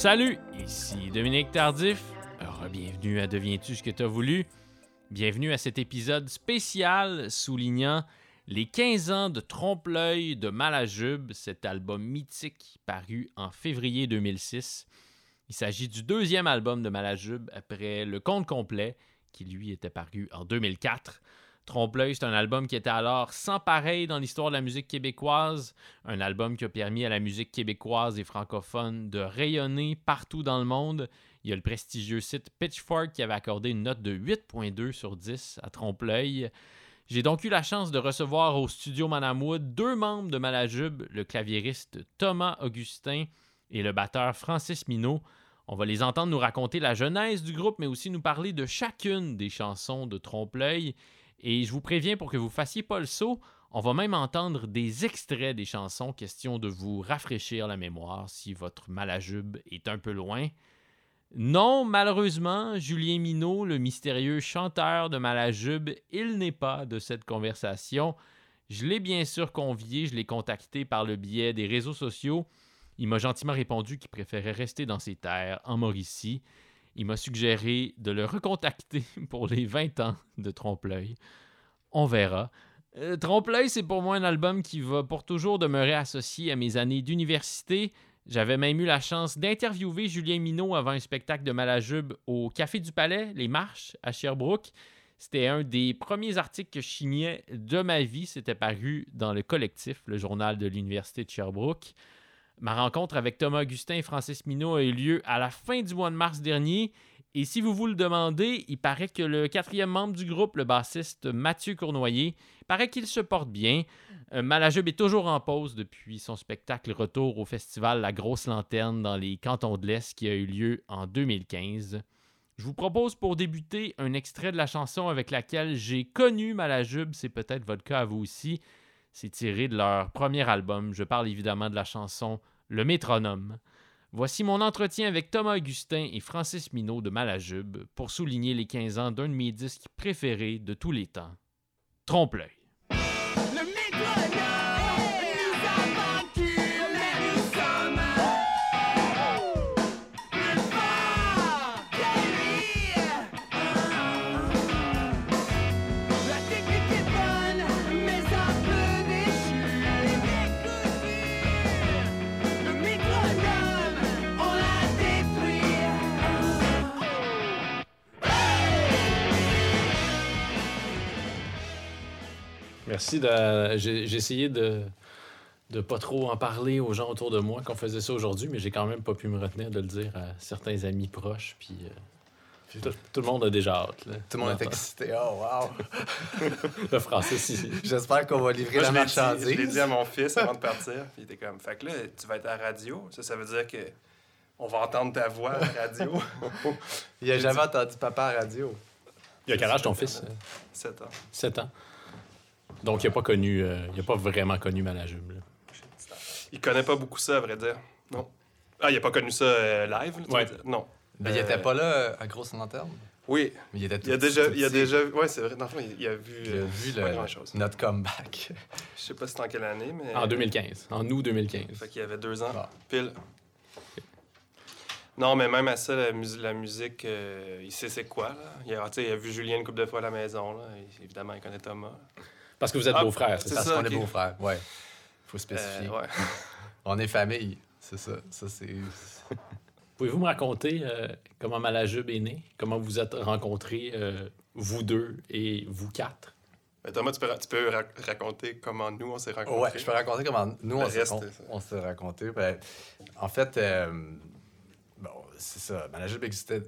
Salut, ici Dominique Tardif. Bienvenue à Deviens-tu ce que tu as voulu? Bienvenue à cet épisode spécial soulignant les 15 ans de Trompe-l'œil de Malajube, cet album mythique paru en février 2006. Il s'agit du deuxième album de Malajube après Le Conte complet, qui lui était paru en 2004. Trompe-l'œil, c'est un album qui était alors sans pareil dans l'histoire de la musique québécoise, un album qui a permis à la musique québécoise et francophone de rayonner partout dans le monde. Il y a le prestigieux site Pitchfork qui avait accordé une note de 8.2 sur 10 à Trompe-l'œil. J'ai donc eu la chance de recevoir au studio Manamoud deux membres de Malajube, le claviériste Thomas Augustin et le batteur Francis Minot. On va les entendre nous raconter la genèse du groupe, mais aussi nous parler de chacune des chansons de Trompe-l'œil. Et je vous préviens pour que vous fassiez pas le saut, on va même entendre des extraits des chansons, question de vous rafraîchir la mémoire si votre malajube est un peu loin. Non, malheureusement, Julien Minot, le mystérieux chanteur de Malajube, il n'est pas de cette conversation. Je l'ai bien sûr convié, je l'ai contacté par le biais des réseaux sociaux. Il m'a gentiment répondu qu'il préférait rester dans ses terres, en Mauricie. Il m'a suggéré de le recontacter pour les 20 ans de Trompe-l'œil. On verra. Euh, Trompe-l'œil, c'est pour moi un album qui va pour toujours demeurer associé à mes années d'université. J'avais même eu la chance d'interviewer Julien Minot avant un spectacle de Malajube au Café du Palais, Les Marches, à Sherbrooke. C'était un des premiers articles que je signais de ma vie. C'était paru dans le collectif, le journal de l'Université de Sherbrooke. Ma rencontre avec Thomas Augustin et Francis Minot a eu lieu à la fin du mois de mars dernier. Et si vous vous le demandez, il paraît que le quatrième membre du groupe, le bassiste Mathieu Cournoyer, paraît qu'il se porte bien. Euh, Malajube est toujours en pause depuis son spectacle retour au festival La Grosse Lanterne dans les cantons de l'Est qui a eu lieu en 2015. Je vous propose pour débuter un extrait de la chanson avec laquelle j'ai connu Malajube, c'est peut-être votre cas à vous aussi. C'est tiré de leur premier album. Je parle évidemment de la chanson Le Métronome. Voici mon entretien avec Thomas Augustin et Francis Minot de Malajube pour souligner les 15 ans d'un de mes disques préférés de tous les temps, Trompe-l'œil. Merci. De... J'ai essayé de de pas trop en parler aux gens autour de moi qu'on faisait ça aujourd'hui, mais j'ai quand même pas pu me retenir de le dire à certains amis proches. Puis, euh, tout, le monde a déjà hâte. Tout le monde est excité. Oh, wow! le français, si. J'espère qu'on va livrer la marchandise. je l'ai dit à mon fils avant de partir. Puis il était comme, fait que là, tu vas être à la radio. Ça, ça veut dire que on va entendre ta voix à la radio. il a jamais entendu papa à la radio. Il a quel âge ton fils? 7 ans. 7 ans. Donc, il n'a pas connu, euh, il a pas vraiment connu Malajube. Il connaît pas beaucoup ça, à vrai dire. Non. Ah, il n'a pas connu ça euh, live? ouais. Non. Mais il n'était pas là à grosse lanterne? Oui. Mais il était tout il a déjà, il a déjà, ouais, c'est vrai. Dans le fond, il, a vu, il a vu le, notre comeback. Je sais pas c'est en quelle année, mais. En 2015. En août 2015. Fait qu'il avait deux ans. Ah. Pile. Non, mais même à ça, la, la musique, euh, il sait c'est quoi. Là. Il, a, il a vu Julien une couple de fois à la maison. Là. évidemment, il connaît Thomas. Parce que vous êtes ah, beaux-frères, c'est ça? Parce qu'on est beaux-frères, ouais. faut spécifier. Euh, ouais. On est famille, c'est ça. ça c'est... Pouvez-vous me raconter euh, comment Malajube est né? Comment vous êtes rencontrés, euh, vous deux et vous quatre? Ben, Thomas, tu peux, tu peux raconter comment nous, on s'est rencontrés? Ouais, je peux raconter comment nous, on s'est, on s'est rencontrés. Ben, en fait, bon, c'est ça. Malajube existait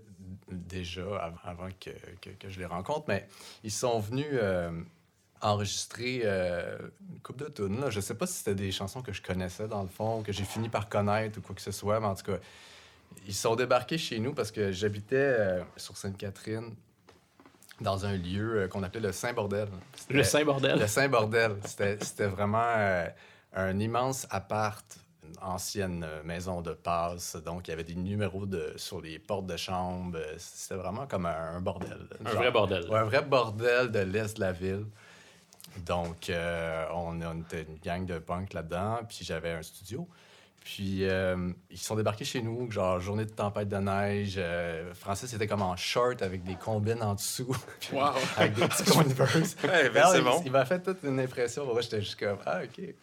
déjà avant que, que, que je les rencontre, mais ils sont venus enregistré euh, une coupe de tunes. Je sais pas si c'était des chansons que je connaissais dans le fond, que j'ai fini par connaître ou quoi que ce soit, mais en tout cas, ils sont débarqués chez nous parce que j'habitais euh, sur Sainte-Catherine dans un lieu euh, qu'on appelait le Saint-Bordel. Le Saint-Bordel? Le Saint-Bordel. C'était vraiment un immense appart une ancienne maison de passe. Donc, il y avait des numéros de, sur les portes de chambre. C'était vraiment comme un, bordel. Un vrai bordel. un vrai bordel de l'est de la ville. Donc, euh, on, était une gang de punk là-dedans, puis j'avais un studio. Puis euh, ils sont débarqués chez nous, genre journée de tempête de neige. Euh, Francis était comme en short avec des combines en dessous. Wow. avec des petits Converse. Ben, c'est il, bon. il m'a fait toute une impression. Moi, j'étais juste comme, ah, OK.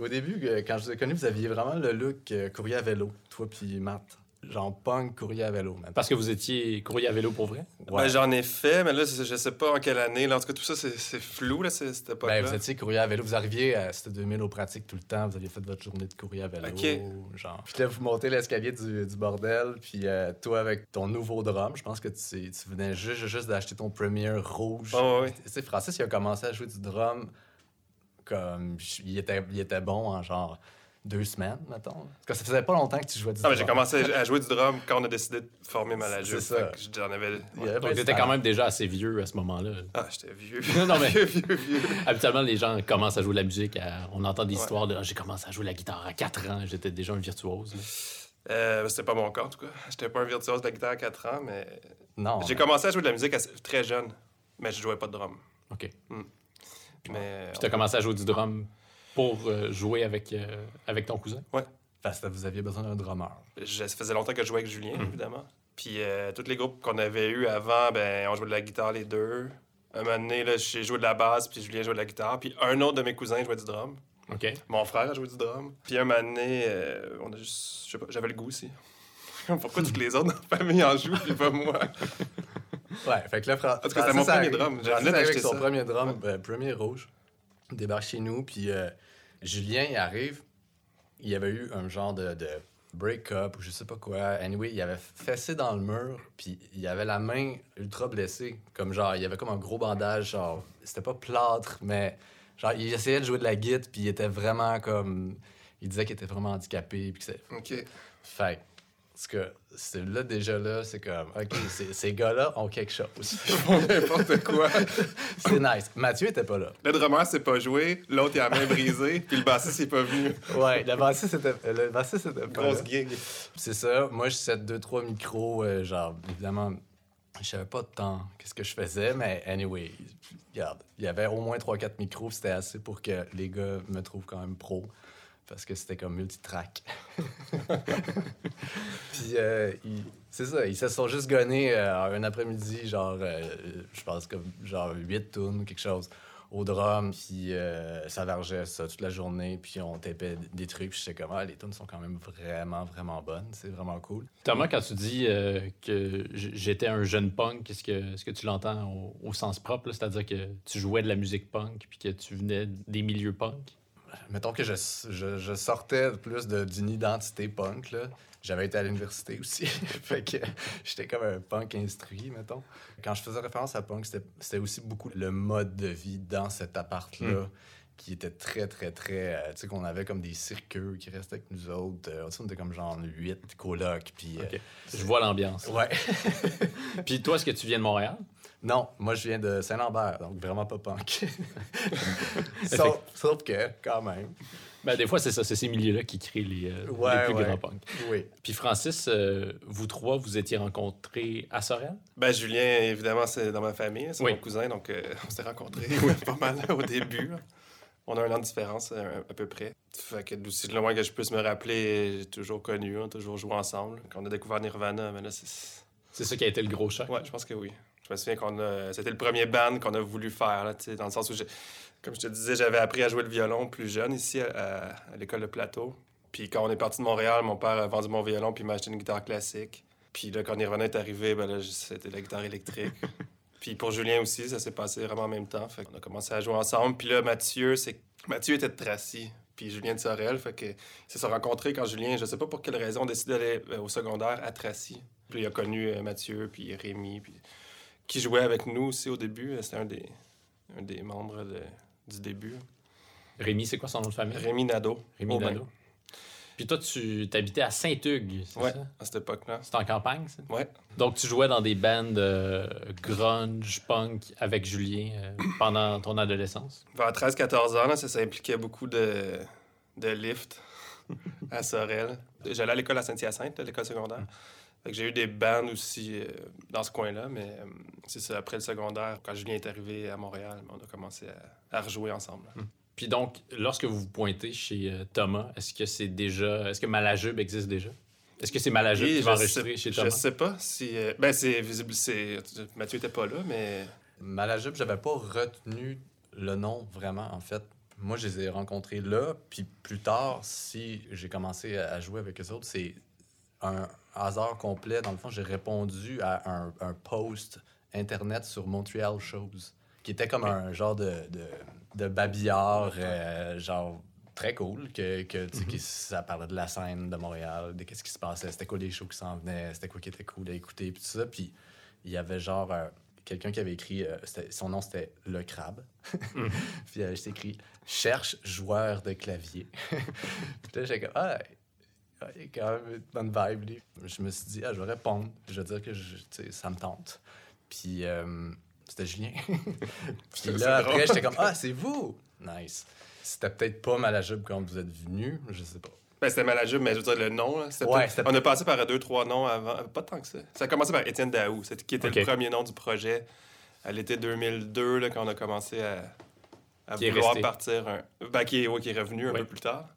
Au début, quand je vous ai connu, vous aviez vraiment le look courrier à vélo, toi puis Matt. Genre punk courrier à vélo. man. Parce que vous étiez courrier à vélo pour vrai? Ouais. Ben, j'en ai fait, mais là, je sais pas en quelle année. Là, en tout cas, tout ça, c'est flou, là, cette époque-là. Ben, vous étiez courrier à vélo. Vous arriviez à c'était 2000 aux pratiques tout le temps. Vous aviez fait votre journée de courrier à vélo. Ok. Genre. Puis là, vous montez l'escalier du, du bordel. Puis euh, toi, avec ton nouveau drum, je pense que tu, tu venais juste, juste d'acheter ton premier rouge. Ouais. Tu sais, Francis, il a commencé à jouer du drum comme. Il était, il était bon en genre deux semaines, mettons. Parce que ça faisait pas longtemps que tu jouais du mais drum. j'ai commencé à jouer du drum quand on a décidé de former Malajou. C'est ça. J'en avais. Donc, t'étais quand même déjà assez vieux à ce moment-là. Ah, j'étais vieux. Non, non, mais- vieux, vieux, vieux. Habituellement, les gens commencent à jouer de la musique. à- On entend des Ouais. histoires de Ah, j'ai commencé à jouer la guitare à 4 ans, j'étais déjà un virtuose. Euh, c'était pas mon cas, en tout cas. J'étais pas un virtuose de la guitare à 4 ans, mais. Non. J'ai commencé à jouer de la musique assez- très jeune, mais je jouais pas de drum. OK. Mais. Puis t'as commencé à jouer du drum pour euh, jouer avec, euh, avec ton cousin? Parce que vous aviez besoin d'un drummer. Je- ça faisait longtemps que je jouais avec Julien, Mhm. évidemment. Puis euh, tous les groupes qu'on avait eus avant, ben, on jouait de la guitare les deux. Un moment donné, là, j'ai joué de la basse, puis Julien jouait de la guitare. Puis un autre de mes cousins jouait du drum. OK. Mon frère a joué du drum. Puis un moment donné, euh, on a juste... Je sais pas, j'avais le goût aussi. Pourquoi toutes les autres dans la famille en jouent, puis pas moi? Ouais, fait que là, Fran- En tout cas, c'était mon premier drum. J'ai Francis envie arrive d'acheter avec son ça. premier drum, euh, premier rouge. Débarque chez nous, puis euh, Julien, il arrive. Il y avait eu un genre de, de break-up ou je sais pas quoi. Anyway, il avait fessé dans le mur, puis il avait la main ultra blessée. Comme genre, il y avait comme un gros bandage, genre, c'était pas plâtre, mais genre, il essayait de jouer de la guitare, puis il était vraiment comme. Il disait qu'il était vraiment handicapé, puis que c'est. OK. Fait parce que c'est là, déjà là, c'est comme, OK, ces gars-là ont quelque chose. Ils font n'importe quoi. c'est nice. Mathieu était pas là. Le drummer s'est pas joué, l'autre il a la main brisée, puis le bassiste il est pas venu. Ouais, le bassiste était, le bassiste était pas Grosse là. gig. C'est ça. Moi, je set deux, trois micros, euh, genre, évidemment, je savais pas tant qu'est-ce que je faisais, mais anyway, regarde, il y avait au moins trois, quatre micros, c'était assez pour que les gars me trouvent quand même pro. Parce que c'était comme multitrack. Puis, euh, c'est ça, ils se sont juste gonnés euh, un après-midi, genre, euh, je pense comme genre 8 tonnes ou quelque chose, au drum. Puis, ça vargeait ça toute la journée. Puis, on tapait des trucs. Puis, j'étais comme, ah, les tunes sont quand même vraiment, vraiment bonnes. C'est vraiment cool. Thomas, quand tu dis que j'étais un jeune punk, est-ce que, que tu l'entends au, au sens propre? C'est-à-dire que tu jouais de la musique punk puis que tu venais des milieux punk? Mettons que je, je, je sortais plus d'une identité punk, là. J'avais été à l'université aussi. fait que j'étais comme un punk instruit, mettons. Quand je faisais référence à punk, c'était aussi beaucoup le mode de vie dans cet appart-là. Qui était très, très, très. euh, tu sais, qu'on avait comme des circuits qui restaient avec nous autres. Euh, on était comme genre huit colocs. Puis. euh. Je vois l'ambiance. ouais. Puis toi, est-ce que tu viens de Montréal? Non, moi, je viens de Saint-Lambert, donc vraiment pas punk. sauf, sauf que, quand même. Ben, des fois, c'est ça, c'est ces milieux-là qui créent les, euh, Ouais, les plus ouais. grands punks. Oui. Puis Francis, euh, vous trois, vous étiez rencontrés à Sorel? Ben, Julien, évidemment, c'est dans ma famille, c'est Oui. mon cousin, donc euh, on s'est rencontrés pas mal au début. On a un an de différence à peu près. Fait que d'aussi loin que je puisse me rappeler, j'ai toujours connu, on a toujours joué ensemble. Quand on a découvert Nirvana, mais là, c'est. C'est ça qui a été le gros choc. Ouais, je pense que oui. Je me souviens qu'on a. C'était le premier band qu'on a voulu faire, là, dans le sens où, comme je te disais, j'avais appris à jouer le violon plus jeune ici à, à l'école de plateau. Puis quand on est parti de Montréal, mon père a vendu mon violon puis m'a acheté une guitare classique. Puis là, quand Nirvana est arrivé, ben là, c'était la guitare électrique. puis pour Julien aussi, ça s'est passé vraiment en même temps. Fait qu'on a commencé à jouer ensemble. Puis là, Mathieu, c'est Mathieu était de Tracy. Puis Julien de Sorel. Fait que ils se sont rencontrés quand Julien, je sais pas pour quelle raison, a décidé d'aller euh, au secondaire à Tracy. Puis il a connu euh, Mathieu, puis Rémi, puis qui jouait avec nous aussi au début. C'était un des, un des membres de- du début. Rémi, c'est quoi son nom de famille? Rémi Nadeau. Rémi. Nadeau. Puis toi, tu t'habitais à Saint-Hugues, c'est Ouais, ça? à cette époque-là. C'est en campagne, ça? Ouais. Donc, tu jouais dans des bands euh, grunge, punk avec Julien euh, pendant ton adolescence? Vers 13-14 ans, là, ça, ça impliquait beaucoup de, de lift à Sorel. J'allais à l'école à Saint-Hyacinthe, l'école secondaire. Fait que j'ai eu des bands aussi euh, dans ce coin-là, mais euh, c'est ça, après le secondaire, quand Julien est arrivé à Montréal, on a commencé à, à rejouer ensemble. là. Puis donc, lorsque vous vous pointez chez euh, Thomas, est-ce que c'est déjà. Est-ce que Malajube existe déjà? Est-ce que c'est Malajube qui va enregistrer chez Thomas? Je sais pas si. Euh, ben, c'est visible. c'est Mathieu était pas là, mais. Malajube, j'avais pas retenu le nom vraiment, en fait. Moi, je les ai rencontrés là, puis plus tard, si j'ai commencé à jouer avec eux autres, c'est un hasard complet. Dans le fond, j'ai répondu à un, un, post internet sur Montreal Shows, qui était comme un genre de, de, de babillard, euh, genre très cool, que, que, mm ça parlait de la scène de Montréal, de qu'est-ce qui se passait, c'était quoi les shows qui s'en venaient, c'était quoi qui était cool à écouter, puis tout ça. Puis il y avait genre euh, quelqu'un qui avait écrit, euh, son nom c'était Le Crabe. Mhm. puis il avait écrit Cherche joueur de clavier. puis là, j'ai comme, ah, il y a quand même une bonne vibe. Lui. Je me suis dit, ah, je vais répondre. Je vais dire que je, ça me tente. Puis euh, c'était Julien. puis là, après, j'étais comme, ah, c'est vous! Nice. C'était peut-être pas Malajube quand vous êtes venu, je sais pas. Ben, c'était Malajube, mais je veux dire, le nom, là, ouais, on a passé par deux, trois noms avant. Pas tant que ça. Ça a commencé par Étienne Daou, qui était le premier nom du projet à l'été 2002, là, quand on a commencé à, à vouloir partir. Un... Ben, qui, est, qui est revenu un peu plus tard.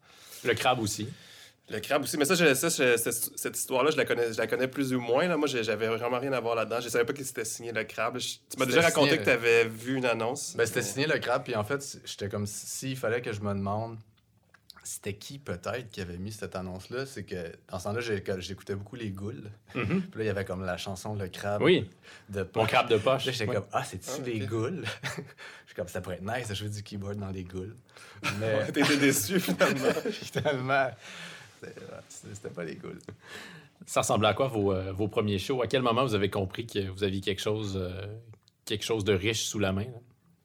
Le crabe aussi. Le crabe aussi. Mais ça, cette, histoire-là, je la connais, je la connais plus ou moins. Là. Moi, j'avais vraiment rien à voir là-dedans. Je savais pas qui c'était signé le crabe. tu m'as déjà raconté que tu avais vu une annonce. Ben, c'était signé le crabe. Puis en fait, j'étais comme s'il fallait que je me demande c'était qui peut-être qui avait mis cette annonce-là. C'est que dans ce temps-là, j'écoutais beaucoup les Goules. Mm-hmm. Puis là, il y avait comme la chanson Le crabe oui. de Mon crabe de poche. j'étais comme Ah, c'est-tu ah, les Goules Je suis comme Ça pourrait être nice de jouer du keyboard dans les Goules. Mais. T'étais déçu finalement. finalement. C'était pas les cool. Ça ressemblait à quoi vos, euh, vos, premiers shows? À quel moment vous avez compris que vous aviez quelque chose, euh, quelque chose de riche sous la main?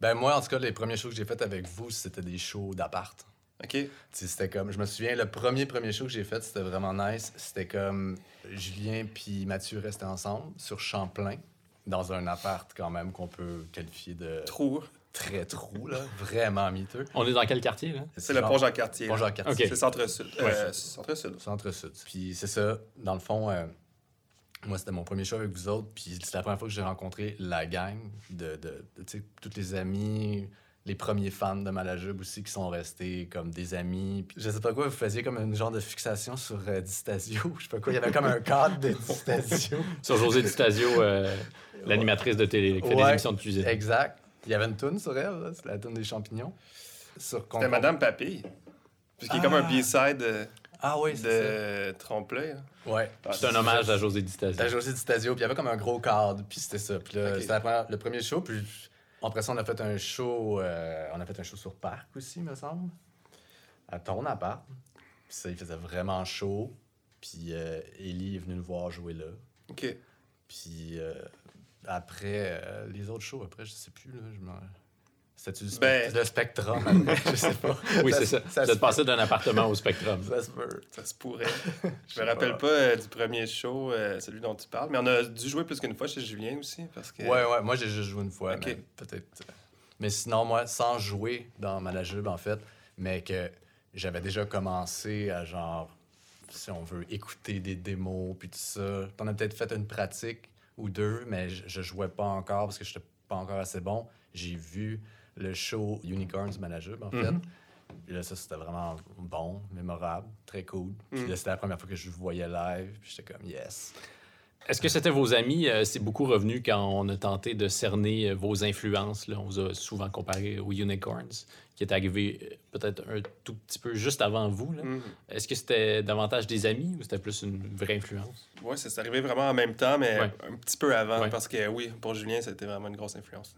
Ben moi, en tout cas, les premiers shows que j'ai fait avec vous, c'était des shows d'appart. OK. C'était comme, je me souviens, le premier premier show que j'ai fait, c'était vraiment nice. C'était comme Julien puis Mathieu restaient ensemble sur Champlain, dans un appart quand même qu'on peut qualifier de... Trou très trou, là, vraiment miteux. On est dans quel quartier, là? C'est le Pont-Jean-Cartier. Pont-Jean-Cartier. C'est Centre-Sud. Euh, Centre-Sud. Centre-Sud. Puis c'est ça, dans le fond, euh, moi, c'était mon premier show avec vous autres, puis c'est la première fois que j'ai rencontré la gang de, de, de toutes les amis, les premiers fans de Malajube aussi qui sont restés comme des amis. Puis, je sais pas quoi, vous faisiez comme une genre de fixation sur euh, Distasio. Je sais pas quoi, il y avait comme un cadre de Distasio. sur José Distasio, l'animatrice de télé, qui fait des émissions de cuisine. Exact. Il y avait une toune sur elle, c'est la toune des champignons. C'était Madame Papille. Puisqu'il est comme un ah. B-side euh, ah, oui, de Trompe-l'œil. Ouais. Ah, c'est un hommage à José Di Stasio. À José Di Stasio. Puis il y avait comme un gros cadre, puis c'était ça. Puis là, c'était le premier show. Puis après ça, on a fait un show. Euh, on a fait un show sur Parc aussi, me semble. À ton appart. Puis ça, il faisait vraiment chaud. Puis euh, Ellie est venue nous voir jouer là. OK. Puis après, euh, les autres shows, après, je sais plus. Là, je C'était du ben... le Spectrum, je sais pas. Oui, c'est ça. Ça, se d'un appartement au Spectrum. ça se peut. Ça se pourrait. je me rappelle pas, euh, du premier show, euh, celui dont tu parles, mais on a dû jouer plus qu'une fois chez Julien aussi. Parce que... Ouais, ouais. Moi, j'ai juste joué une fois. Peut-être. Mais sinon, moi, sans jouer dans Malajube, en fait, mais que j'avais déjà commencé à genre, si on veut, écouter des démos, puis tout ça. T'en as peut-être fait une pratique ou deux, mais je, je jouais pas encore parce que je n'étais pas encore assez bon. J'ai vu le show Unicorns Manager, en fait. Mhm. Puis là, ça, c'était vraiment bon, mémorable, très cool. Puis mhm. là, c'était la première fois que je voyais live. Puis j'étais comme, yes. Est-ce que c'était vos amis? Euh, c'est beaucoup revenu quand on a tenté de cerner euh, vos influences. Là. On vous a souvent comparé aux Unicorns, qui est arrivé euh, peut-être un tout petit peu juste avant vous. Mm-hmm. Est-ce que c'était davantage des amis ou c'était plus une vraie influence? Oui, c'est arrivé vraiment en même temps, mais un petit peu avant. Parce que oui, pour Julien, c'était vraiment une grosse influence.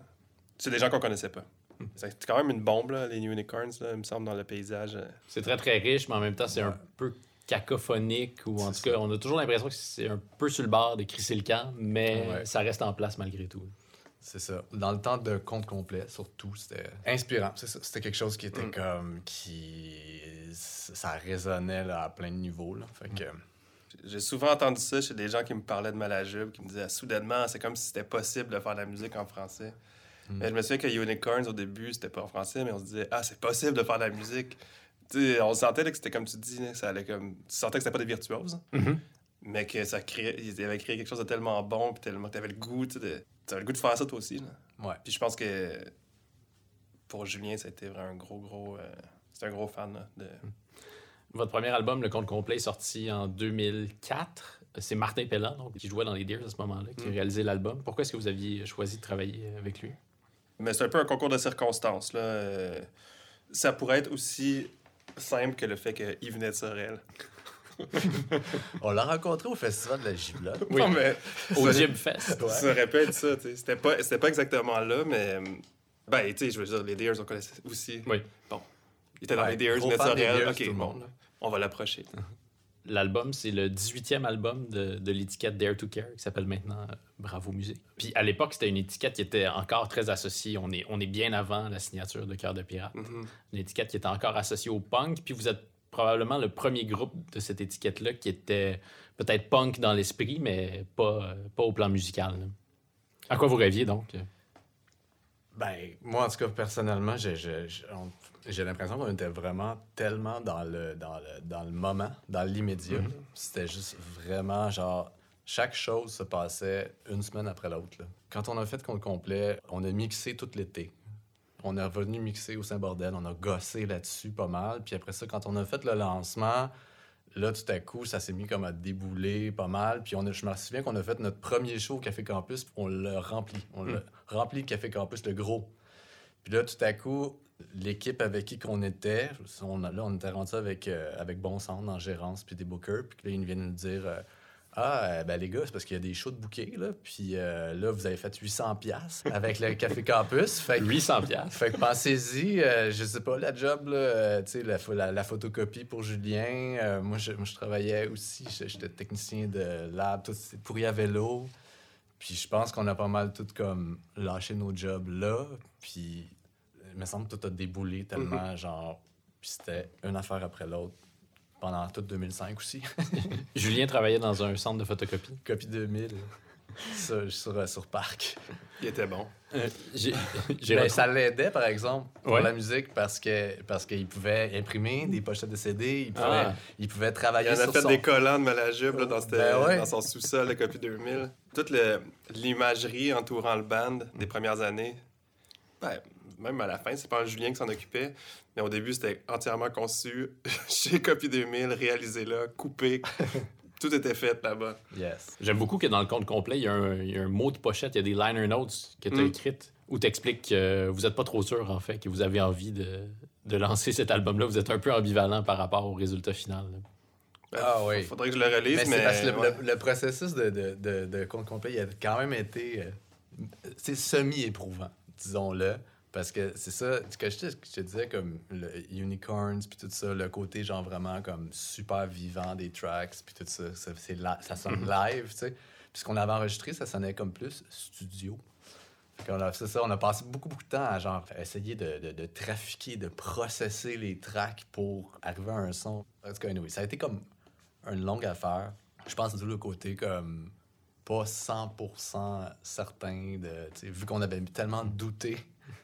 C'est des gens qu'on connaissait pas. Hmm. C'est quand même une bombe, les Unicorns, il me semble, dans le paysage. C'est très, très riche, mais en même temps, c'est un peu cacophonique ou en tout cas, on a toujours l'impression que c'est un peu sur le bord de crisser le camp, mais ça reste en place malgré tout. C'est ça. Dans le temps de compte complet, surtout, c'était inspirant. C'était quelque chose qui était mm. comme. qui. Ça résonnait à plein de niveaux. Là. Fait que. J'ai souvent entendu ça chez des gens qui me parlaient de Malajube, qui me disaient soudainement, c'est comme si c'était possible de faire de la musique en français. Mm. Mais je me souviens que Unicorns, au début, c'était pas en français, mais on se disait, ah, c'est possible de faire de la musique on sentait que c'était comme tu dis, ça allait comme. Tu sentais que c'était pas des virtuoses, mm-hmm. mais que ça créait, ils avaient créé quelque chose de tellement bon, puis tellement que t'avais le goût, tu avais le goût de faire ça toi aussi. Ouais. Puis je pense que pour Julien, ça a été vraiment un gros, gros. c'est un gros fan de. Votre premier album, Le Compte Complet, est sorti en 2004. C'est Martin Pellan, donc, qui jouait dans les Deers à ce moment-là, qui a mm. réalisé l'album. Pourquoi est-ce que vous aviez choisi de travailler avec lui? Mais c'est un peu un concours de circonstances. Là. ça pourrait être aussi simple que le fait qu'il venait de Sorel. on l'a rencontré au festival de la Giblotte. Oui, mais au Gym Fest. Ça répète ça, C'était pas, pas exactement là, mais. Ben, tu sais, je veux dire, les Deers, on connaissait aussi. Oui. Bon. Il était dans les Deers, mais Sorel. Ok, bon, on va l'approcher. L'album, c'est le 18e album de, de l'étiquette Dare to Care, qui s'appelle maintenant euh, Bravo Musée. Puis à l'époque, c'était une étiquette qui était encore très associée. On est, on est bien avant la signature de Cœur de Pirate. Mm-hmm. Une étiquette qui était encore associée au punk. Puis vous êtes probablement le premier groupe de cette étiquette-là qui était peut-être punk dans l'esprit, mais pas, pas au plan musical. À quoi vous rêviez donc? Ben, moi, en tout cas, personnellement, j'ai l'impression qu'on était vraiment tellement dans le, dans le, dans le moment, dans l'immédiat. Mm-hmm. C'était juste vraiment genre. Chaque chose se passait une semaine après l'autre. Quand on a fait compte complet, on a mixé tout l'été. On est revenu mixer au Saint-Bordel, on a gossé là-dessus pas mal. Puis après ça, quand on a fait le lancement, là, tout à coup, ça s'est mis comme à débouler pas mal. Puis on a, je me souviens qu'on a fait notre premier show au Café Campus, on l'a rempli. On l'a hmm. rempli le Café Campus, le gros. Puis là, tout à coup, l'équipe avec qui qu'on était, on, là, on était rendu avec, euh, avec Bon Centre en gérance, puis des bookers. Puis là, ils viennent nous dire... Euh, ah, euh, ben les gars, c'est parce qu'il y a des shows de bouquets, là. Puis euh, là, vous avez fait 800 pièces avec le Café Campus. Fait 800 pièces. Fait que pensez-y, euh, je sais pas, la job, là, tu sais, la, la, photocopie pour Julien. moi, je, moi, je travaillais aussi, j'étais technicien de lab, tout, pourri à vélo. Puis je pense qu'on a pas mal tout comme lâché nos jobs là. Puis il me semble que tout a déboulé tellement, mm-hmm. genre, puis c'était une affaire après l'autre pendant tout 2005 aussi. Julien travaillait dans un centre de photocopie. Copie 2000. sur, sur, sur, Parc. Il était bon. Euh, ben, ça l'aidait, par exemple, pour la musique parce que parce qu'il pouvait imprimer des pochettes de CD, il pouvait, ah. il pouvait travailler il en a fait des collants de Malajube là, dans, ben dans, son sous-sol, la Copie 2000. Toute l'imagerie entourant le band des premières années, ben, même à la fin, c'est pas un Julien qui s'en occupait, mais au début, c'était entièrement conçu chez Copy 2000, réalisé là, coupé. Tout était fait là-bas. Yes. J'aime beaucoup que dans le compte complet, il y, a un, mot de pochette, il y a des liner notes que tu as mm. écrites où tu expliques que vous n'êtes pas trop sûr, en fait, que vous avez envie de, de lancer cet album-là. Vous êtes un peu ambivalent par rapport au résultat final. Ben, ah oui. Faudrait que je le relise, mais. mais... Parce que le, processus de, de, de, compte complet, il a quand même été. c'est euh, semi-éprouvant, disons-le. Parce que c'est ça, ce que je te, je te disais, comme le Unicorns, puis tout ça, le côté genre vraiment comme super vivant des tracks, puis tout ça, ça, ça sonne live, tu sais. Puis ce qu'on avait enregistré, ça sonnait comme plus studio. C'est ça, on a passé beaucoup, beaucoup de temps à genre essayer de, de, trafiquer, de processer les tracks pour arriver à un son. En tout cas, anyway, ça a été comme une longue affaire. Je pense du le côté comme pas 100% certain de, vu qu'on avait tellement douté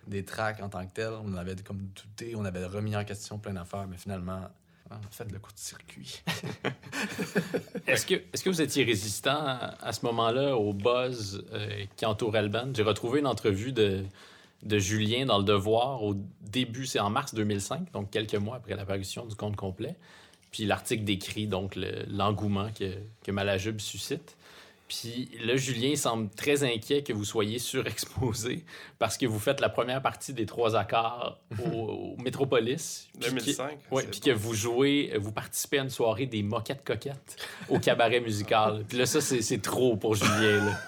des tracks en tant que tel. On avait comme douté, on avait remis en question plein d'affaires, mais finalement, on a fait le coup de circuit. est-ce que, est que vous étiez résistant à, ce moment-là au buzz euh, qui entourait le? J'ai retrouvé une entrevue de, de Julien dans Le Devoir au début, c'est en mars 2005, donc quelques mois après l'apparition du compte complet. Puis l'article décrit donc l'engouement que, que Malajube suscite. Puis là, Julien semble très inquiet que vous soyez surexposé parce que vous faites la première partie des trois accords au, Métropolis. 2005. Oui, puis que vous jouez, vous participez à une soirée des moquettes coquettes au cabaret musical. Puis là, ça, c'est trop pour Julien. Là.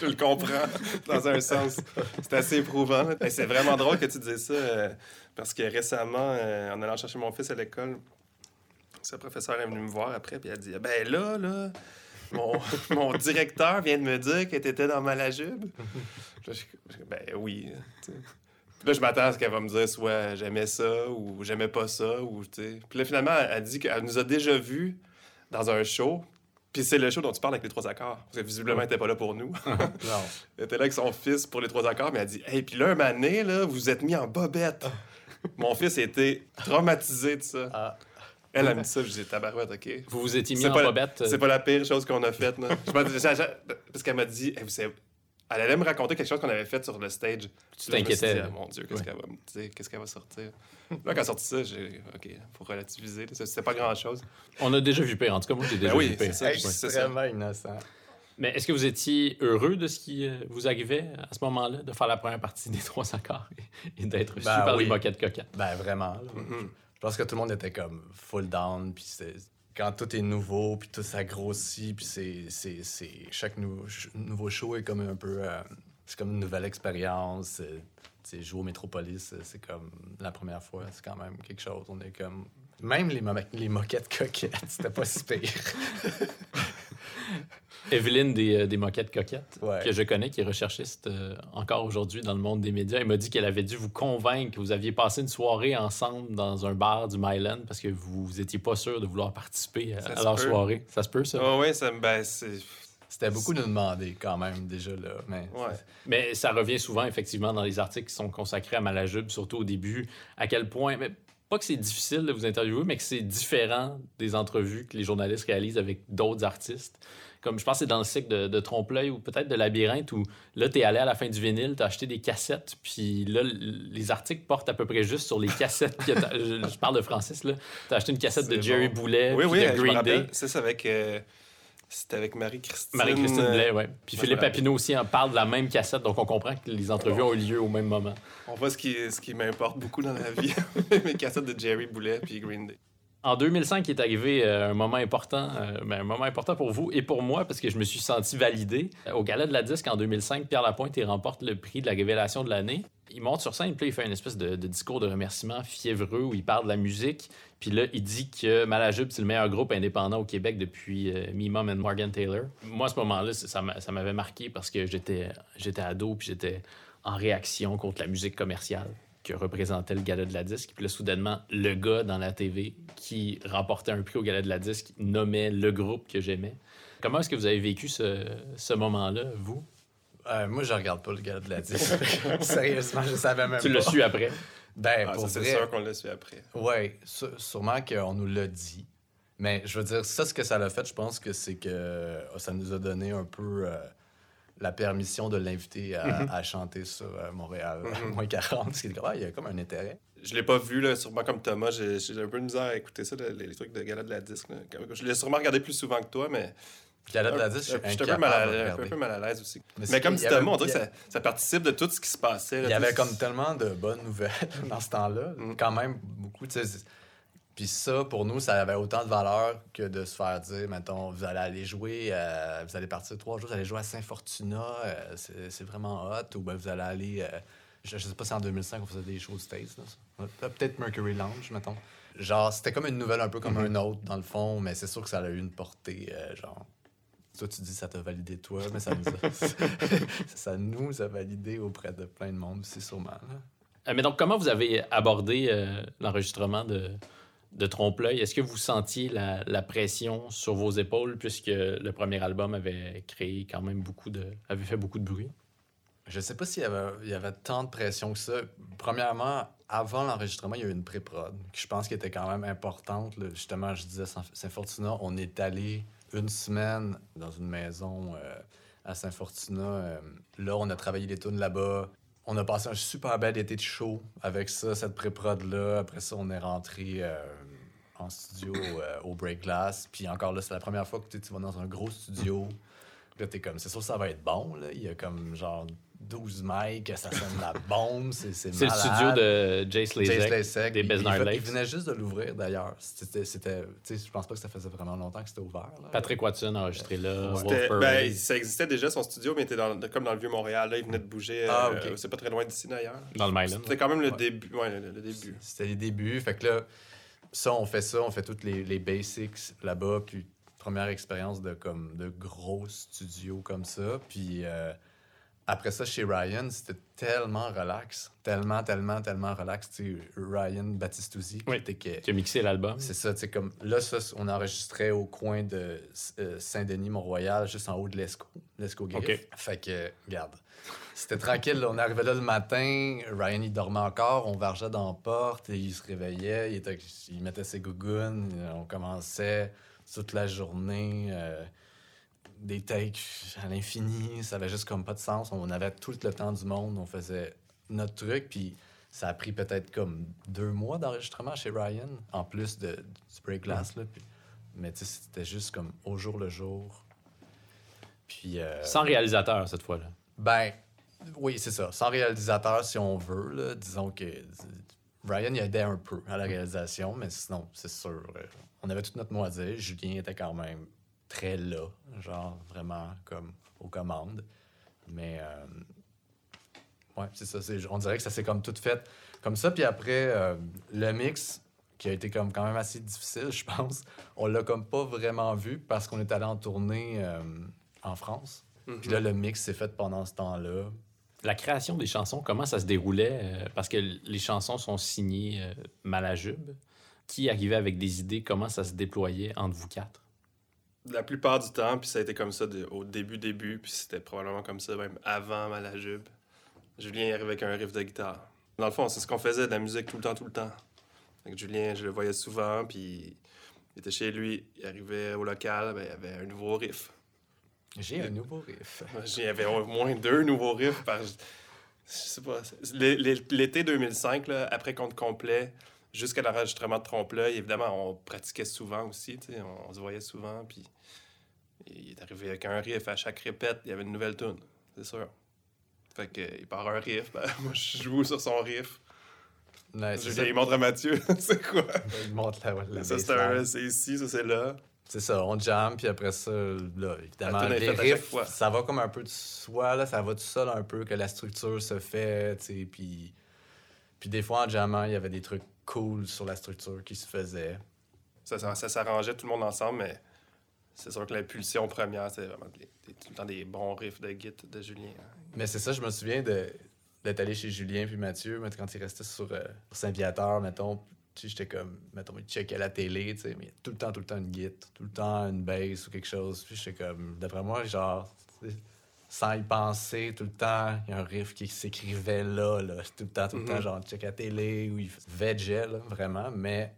Je le comprends, dans un sens. C'est assez éprouvant. C'est vraiment drôle que tu dises ça, euh, parce que récemment, euh, en allant chercher mon fils à l'école, ce professeur est venu me voir après, puis a dit Ben là, là, mon, directeur vient de me dire que tu étais dans Malajube. ben oui. là, je m'attends à ce qu'elle va me dire soit j'aimais ça ou j'aimais pas ça. Ou, Puis là, finalement, elle dit qu'elle nous a déjà vus dans un show. Puis c'est le show dont tu parles avec les trois accords. Parce que visiblement, elle n'était pas là pour nous. non. Elle était là avec son fils pour les trois accords, mais elle dit Hey, puis là, un année, là, vous êtes mis en bobette. Mon fils a été traumatisé de ça. Ah. Elle a mis ça, je disais tabarouette, OK. Vous vous étiez mis en bobette. C'est pas la pire chose qu'on a faite, Parce qu'elle m'a dit, vous savez, elle allait me raconter quelque chose qu'on avait fait sur le stage. Tu t'inquiétais. Mon Dieu, qu'est-ce qu'elle va me dire? Qu'est-ce qu'elle va sortir? là, quand elle a sorti ça, j'ai OK, faut relativiser. C'était pas grand-chose. On a déjà vu pire. En tout cas, moi, j'ai déjà ben vu pire. C'est extrêmement innocent. Mais est-ce que vous étiez heureux de ce qui euh, vous arrivait à ce moment-là, de faire la première partie des trois accords et, d'être reçu ben par les moquettes coquettes? Ben vraiment. Mm-hmm. Je pense que tout le monde était comme full down, puis quand tout est nouveau, puis tout ça grossit, puis c'est, chaque nouveau show est comme un peu... Euh, c'est comme une nouvelle expérience. C'est jouer au Métropolis, c'est comme la première fois, c'est quand même quelque chose. On est comme... Même les, les moquettes coquettes, c'était pas si pire. Evelyne des, euh, des Moquettes Coquettes, que je connais, qui est recherchiste euh, encore aujourd'hui dans le monde des médias, elle m'a dit qu'elle avait dû vous convaincre que vous aviez passé une soirée ensemble dans un bar du Myland parce que vous n'étiez pas sûr de vouloir participer à, leur soirée. Ça se peut, ça? Oh, oui, ça, ben, C'était beaucoup de demander quand même déjà là. Mais, mais ça revient souvent effectivement dans les articles qui sont consacrés à Malajube, surtout au début, à quel point. Mais pas que c'est difficile de vous interviewer, mais que c'est différent des entrevues que les journalistes réalisent avec d'autres artistes comme je pense que c'est dans le cycle de, de Trompe-l'œil ou peut-être de Labyrinthe où là, tu es allé à la fin du vinyle, tu as acheté des cassettes, puis là, les articles portent à peu près juste sur les cassettes. que je, parle de Francis, là. Tu as acheté une cassette de Jerry Boulet, oui, oui, de Green Day. C'est ça avec. Euh, c'était avec Marie-Christine. Marie-Christine Blais, oui. Puis Philippe Papineau aussi en parle de la même cassette, donc on comprend que les entrevues ont eu lieu au même moment. On voit ce qui, ce qui m'importe beaucoup dans la vie, mes cassettes de Jerry Boulet puis Green Day. En 2005 est arrivé euh, un moment important, euh, ben, un moment important pour vous et pour moi parce que je me suis senti validé. Euh, au Gala de la Disque en 2005, Pierre Lapointe il remporte le prix de la révélation de l'année. Il monte sur scène, puis il fait une espèce de, discours de remerciement fiévreux où il parle de la musique. Puis là, il dit que Malajube, c'est le meilleur groupe indépendant au Québec depuis Me Mom Morgan Taylor. Moi, à ce moment-là, ça m'avait marqué parce que j'étais ado, puis j'étais en réaction contre la musique commerciale que représentait le gala de la disque. Puis là, soudainement, le gars dans la TV qui remportait un prix au gala de la disque nommait le groupe que j'aimais. Comment est-ce que vous avez vécu ce, ce moment-là, vous? Euh, moi, je regarde pas le gala de la disque. Sérieusement, je savais même tu pas. Tu l'as su après? Ben, ah, pour C'est sûr qu'on l'a su après. Oui, sûrement qu'on nous l'a dit. Mais je veux dire, ça, ce que ça l'a fait, je pense que c'est que ça nous a donné un peu... Euh, la permission de l'inviter à, mhm. chanter sur euh, Montréal, mhm. moins 40. Parce qu'il il y a comme un intérêt. Je l'ai pas vu, là, sûrement comme Thomas. J'ai un peu de misère à écouter ça, les, trucs de gala de la disque. Je l'ai sûrement regardé plus souvent que toi, mais. Gala de la disque, je suis un, peu mal à, un à l'aise aussi. Mais, comme dit Thomas, on dirait que ça, ça, participe de tout ce qui se passait. il y avait comme tellement de bonnes nouvelles dans ce temps-là. Mm. Quand même, beaucoup. Puis ça, pour nous, ça avait autant de valeur que de se faire dire, mettons, vous allez aller jouer, euh, vous allez partir trois jours, vous allez jouer à Saint-Fortuna, euh, c'est vraiment hot, ou ben vous allez aller, euh, je, sais pas si en 2005 on faisait des shows States, peut-être Mercury Lounge, mettons. Genre, c'était comme une nouvelle un peu comme mm-hmm. un autre, dans le fond, mais c'est sûr que ça a eu une portée, genre, toi, tu dis ça t'a validé toi, mais ça nous a, ça nous a validé auprès de plein de monde aussi, sûrement. Mais donc, comment vous avez abordé l'enregistrement de, de trompe-l'œil, est-ce que vous sentiez la, pression sur vos épaules puisque le premier album avait créé quand même beaucoup de. avait fait beaucoup de bruit? Je sais pas s'il y avait, y avait tant de pression que ça. Premièrement, avant l'enregistrement, il y a eu une pré-prod qui je pense qui était quand même importante. Justement, je disais Saint-Fortuna, on est allé une semaine dans une maison euh, à Saint-Fortuna. Euh, là, on a travaillé les tunes là-bas. On a passé un super bel été de show avec ça, cette pré-prod-là. Après ça, on est rentré euh, en studio euh, au Break Glass. Puis encore là, c'est la première fois que tu vas dans un gros studio. Là, t'es comme, c'est sûr que ça va être bon. Là. Il y a comme genre 12 mics, ça sonne la bombe, c'est C'est le studio de Jace Lasek, des Besnard Lakes. Il venait juste de l'ouvrir, d'ailleurs. C'était, je pense pas que ça faisait vraiment longtemps que c'était ouvert. Patrick Watson a enregistré là. Ben, ça existait déjà, son studio, mais il était dans, comme dans le Vieux-Montréal. Là, il venait de bouger. Ah, euh, c'est pas très loin d'ici, d'ailleurs. Dans le Myland. C'était quand même le début. Ouais, le, début. C'était les débuts. Fait que là, ça, on fait ça, on fait toutes les, basics là-bas. Puis, première expérience de, comme, de gros studios comme ça. Puis... Euh, après ça, chez Ryan, c'était tellement relax. Tellement, tellement, tellement relax. Tu sais, Ryan Battistuzzi. Oui, qui a mixé l'album. C'est ça, tu sais, comme... Là, ça, on enregistrait au coin de euh, Saint-Denis-Mont-Royal, juste en haut de l'Esco. L'Esco Griff. Fait que, regarde, c'était tranquille. On arrivait là le matin, Ryan, il dormait encore, on vargeait dans la porte, et il se réveillait, il, il mettait ses gougounes, on commençait toute la journée... Euh, des takes à l'infini, ça avait juste comme pas de sens. On avait tout le temps du monde, on faisait notre truc, puis ça a pris peut-être comme deux mois d'enregistrement chez Ryan, en plus de, du break glass. Là, puis, mais c'était juste comme au jour le jour. Puis, euh, Sans réalisateur cette fois-là. Ben, oui, c'est ça. Sans réalisateur, si on veut. Là, disons que Ryan il aidait un peu à la réalisation, mais sinon, c'est sûr. Euh, on avait toute notre mot à dire. Julien était quand même très là, genre vraiment comme aux commandes. Mais euh, ouais, c'est ça. On dirait que ça s'est comme tout fait comme ça. Puis après, euh, le mix, qui a été comme quand même assez difficile, je pense, on l'a comme pas vraiment vu parce qu'on est allé en tournée en France. Puis là, le mix s'est fait pendant ce temps-là. La création des chansons, comment ça se déroulait? Euh, parce que les chansons sont signées euh, Malajube. Qui arrivait avec des idées? Comment ça se déployait entre vous quatre? La plupart du temps, puis ça a été comme ça au début, début, puis c'était probablement comme ça même avant Malajube. Julien arrivait avec un riff de guitare. Dans le fond, c'est ce qu'on faisait, de la musique tout le temps, tout le temps. Avec Julien, je le voyais souvent, puis il était chez lui, il arrivait au local, ben, il y avait un nouveau riff. J'ai un nouveau riff. J'avais au moins deux nouveaux riffs par. Je sais pas. L'été 2005, là, après compte complet, jusqu'à l'enregistrement de Trompe-l'œil, évidemment, on pratiquait souvent aussi. On, on, se voyait souvent. Puis il est arrivé avec un riff à chaque répète, il y avait une nouvelle tune, c'est sûr. Fait qu'il part un riff, ben, moi je joue sur son riff. je lui montre à Mathieu, c'est quoi? Il montre la, la Ça, c'est ici, ça, c'est là c'est ça, on jam, puis après ça, là, évidemment, les riffs, ça va comme un peu de soi, là, ça va tout seul un peu, que la structure se fait, tu sais, puis... Puis des fois, en jammant, il y avait des trucs cool sur la structure qui se faisaient. Ça, ça, s'arrangeait tout le monde ensemble, mais c'est sûr que l'impulsion première, c'est vraiment tout le temps des bons riffs de Git de Julien. Hein. Mais c'est ça, je me souviens d'être allé chez Julien puis Mathieu, quand ils restaient sur, euh, Saint-Viateur, mettons, j'étais comme, mettons, il checkait la télé, tu sais, mais tout le temps, tout le temps une git, tout le temps une bass ou quelque chose. Puis j'étais comme, d'après moi, genre, sans y penser, tout le temps, il y a un riff qui s'écrivait là, là, tout le temps, tout le temps, mm-hmm. genre, check la télé, ou il vegeait, là, vraiment, mais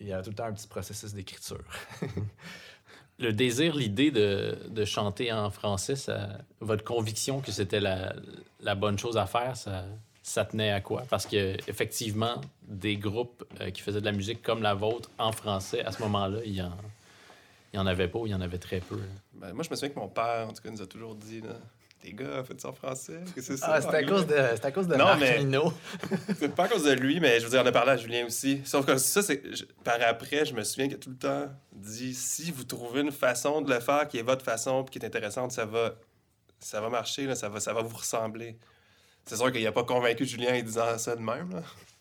il y a tout le temps un petit processus d'écriture. le désir, l'idée de, de, chanter en français, ça, votre conviction que c'était la, la bonne chose à faire, ça, ça tenait à quoi? Parce que effectivement, des groupes euh, qui faisaient de la musique comme la vôtre en français, à ce moment-là, il y en, il y en avait pas ou il y en avait très peu. Ben, moi, je me souviens que mon père, en tout cas, nous a toujours dit là, Les gars, faites ça en français. C'est ça, ah, c'est à, cause de, à cause de non, mais C'est pas à cause de lui, mais je veux dire, on a parlé à Julien aussi. Sauf que ça, c'est. Par après, je me souviens qu'il a tout le temps dit si vous trouvez une façon de le faire qui est votre façon et qui est intéressante, ça va, ça va marcher, là, ça, va, ça va vous ressembler. C'est sûr qu'il n'a pas convaincu Julien en disant ça de même.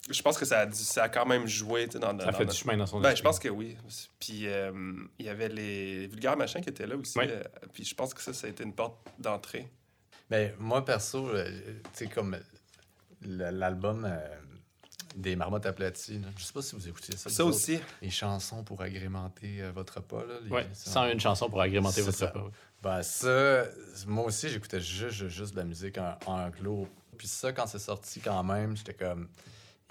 Je pense que ça a, ça a quand même joué dans, Ça fait du chemin dans son ben, Je pense que oui. Puis euh, il y avait les vulgaires machins qui étaient là aussi. Euh, puis je pense que ça, ça a été une porte d'entrée. Ben, moi, perso, euh, tu sais, comme l'album des marmottes aplaties, là. je sais pas si vous écoutez ça. Ça aussi. les chansons pour agrémenter votre repas. Là, oui, sans une chanson pour agrémenter votre repas. Ben, ça, moi aussi, j'écoutais juste, juste de la musique en, en anglo puis ça, quand c'est sorti quand même, j'étais comme,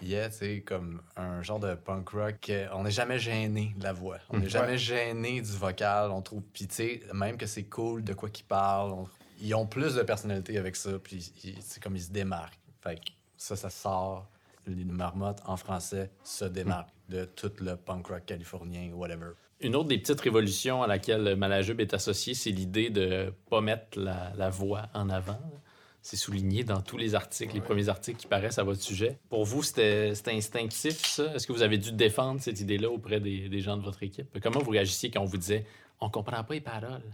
yeah, sais, comme un genre de punk rock. On n'est jamais gêné de la voix. On n'est mm. jamais gêné du vocal. On trouve, puis tu sais, même que c'est cool de quoi qu'ils parlent. Ils ont plus de personnalité avec ça, puis c'est comme ils se démarquent. Fait que ça, ça sort. Les marmottes en français se démarquent de tout le punk rock californien, whatever. Une autre des petites révolutions à laquelle Malajube est associé, c'est l'idée de pas mettre la, la voix en avant. C'est souligné dans tous les articles, les premiers articles qui paraissent à votre sujet. Pour vous, c'était instinctif, ça? Est-ce que vous avez dû défendre cette idée-là auprès des, des, gens de votre équipe? Comment vous réagissiez quand on vous disait « on comprend pas les paroles »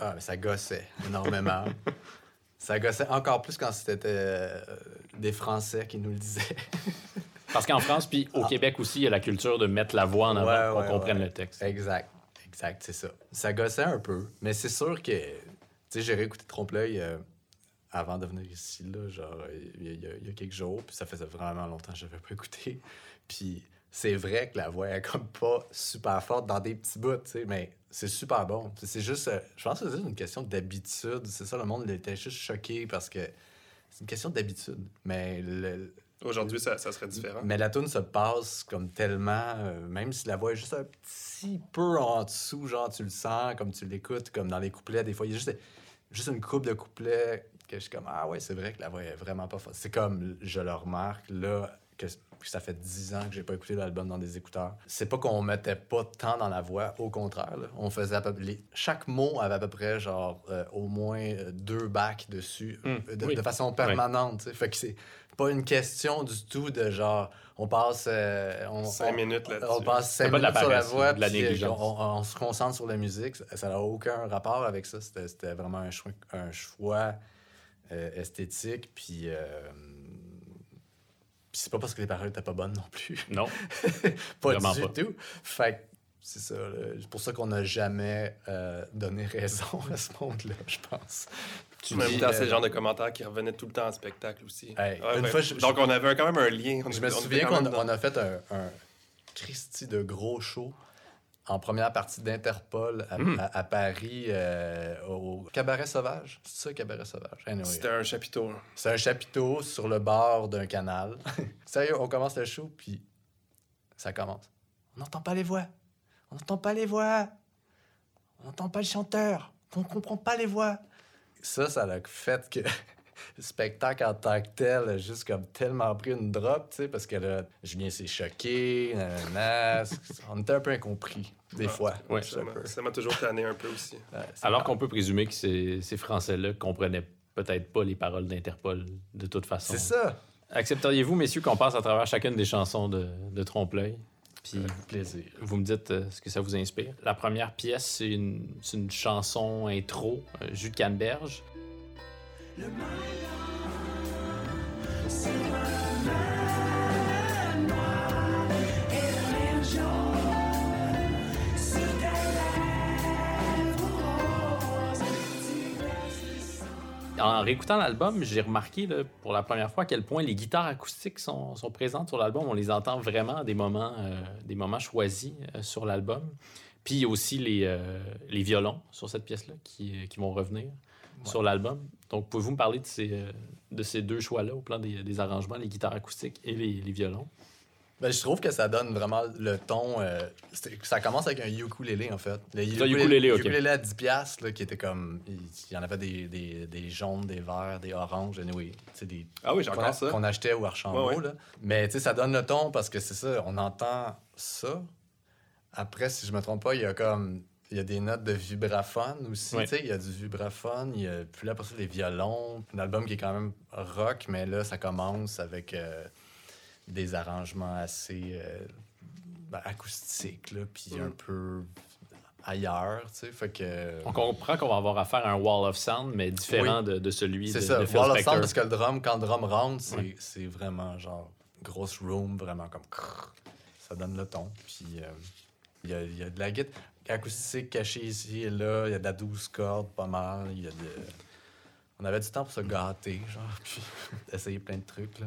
Ah, mais ça gossait énormément. ça gossait encore plus quand c'était euh, des Français qui nous le disaient. Parce qu'en France, puis au ah. Québec aussi, il y a la culture de mettre la voix en avant pour qu'on comprenne le texte. Exact. Exact, c'est ça. Ça gossait un peu. Mais c'est sûr que, tu sais, j'ai réécouté Trompe-l'œil euh, avant de venir ici, là, genre, il y, a, quelques jours, puis ça faisait vraiment longtemps que je n'avais pas écouté. Puis c'est vrai que la voix est comme pas super forte dans des petits bouts, tu sais, mais c'est super bon. C'est juste, euh, je pense que c'est une question d'habitude. C'est ça, le monde était juste choqué parce que c'est une question d'habitude. Mais Aujourd'hui, ça, ça, serait différent. Mais la tune se passe comme tellement, euh, même si la voix est juste un petit peu en dessous, genre tu le sens, comme tu l'écoutes, comme dans les couplets, des fois, il y a juste, juste une coupe de couplets que je suis comme, ah ouais, c'est vrai que la voix est vraiment pas forte. C'est comme, je le remarque, là, que ça fait dix ans que j'ai pas écouté l'album dans des écouteurs. C'est pas qu'on mettait pas tant dans la voix, au contraire. On faisait à peu... les... chaque mot avait à peu près genre euh, au moins euh, deux bacs dessus hum, de, façon permanente. Fait que c'est pas une question du tout de genre on passe euh, on, cinq minutes on passe cinq minutes sur la voix de la on, se concentre sur la musique ça n'a aucun rapport avec ça c'était vraiment un choix, un choix esthétique puis c'est pas parce que les paroles étaient pas bonnes non plus. Non. pas du tout. Fait c'est ça. C'est pour ça qu'on n'a jamais euh, donné raison à ce monde-là, je pense. Tu même temps, c'est le genre de commentaires qui revenaient tout le temps en spectacle aussi. Donc, on avait quand même un lien. je me souviens qu'on a fait un, un Christy de gros show en première partie d'Interpol à, hmm. Paris, euh, au Cabaret Sauvage. C'est ça, Cabaret Sauvage? C'était un chapiteau. C'est un chapiteau sur le bord d'un canal. Sérieux, on commence le show, puis ça commence. On n'entend pas les voix. On n'entend pas les voix. On n'entend pas le chanteur. On ne comprend pas les voix. Ça, ça a fait que le spectacle en tant que tel a juste comme tellement pris une drop, tu sais, parce que là, Julien s'est choqué, on était un peu incompris, des fois. Ouais, ça m'a toujours tanné un peu aussi. Alors qu'on peut présumer que ces, ces Français-là comprenaient peut-être pas les paroles d'Interpol de toute façon. C'est ça. Accepteriez-vous, messieurs, qu'on passe à travers chacune des chansons de, de Trompe-l'œil? Puis, plaisir. Vous me dites euh, ce que ça vous inspire. La première pièce, c'est une, une, chanson intro, euh, Jus de canneberge. Le En réécoutant l'album, j'ai remarqué pour la première fois à quel point les guitares acoustiques sont, sont présentes sur l'album. On les entend vraiment à des moments, euh, des moments choisis euh, sur l'album. Puis il y a aussi les, euh, les violons sur cette pièce-là qui, qui, vont revenir sur l'album. Donc, pouvez-vous me parler de ces, euh, de ces deux choix-là au plan des, des, arrangements, les guitares acoustiques et les, les violons? Ben, je trouve que ça donne vraiment le ton. Euh, ça commence avec un ukulélé, en fait. Le ukulélé, ukulélé, ukulélé à 10$, là, qui était comme. Il y en avait des, des, des jaunes, des verts, des oranges, anyway, des. Ah oui, j'ai encore ça. Qu'on achetait au Archambault. Là. Mais ça donne le ton parce que c'est ça, on entend ça. Après, si je me trompe pas, il y a comme il y a des notes de vibraphone aussi. Il y a du vibraphone, il y a, puis là, pour ça, les violons. Un album qui est quand même rock, mais là, ça commence avec euh, des arrangements assez euh, ben, acoustiques, là, puis un mm. peu ailleurs, tu sais, fait que... On comprend qu'on va avoir affaire à un wall of sound, mais différent de, de, celui de, ça, wall of sound, parce que le drum, quand le drum rentre, c'est vraiment genre grosse room, vraiment comme... Ça donne le ton, puis... Euh, il y, a, y, a, de la guitare acoustique caché ici et là. Il y a de la douce corde, pas mal. Il y a de... On avait du temps pour se gâter, genre, puis essayer plein de trucs, là.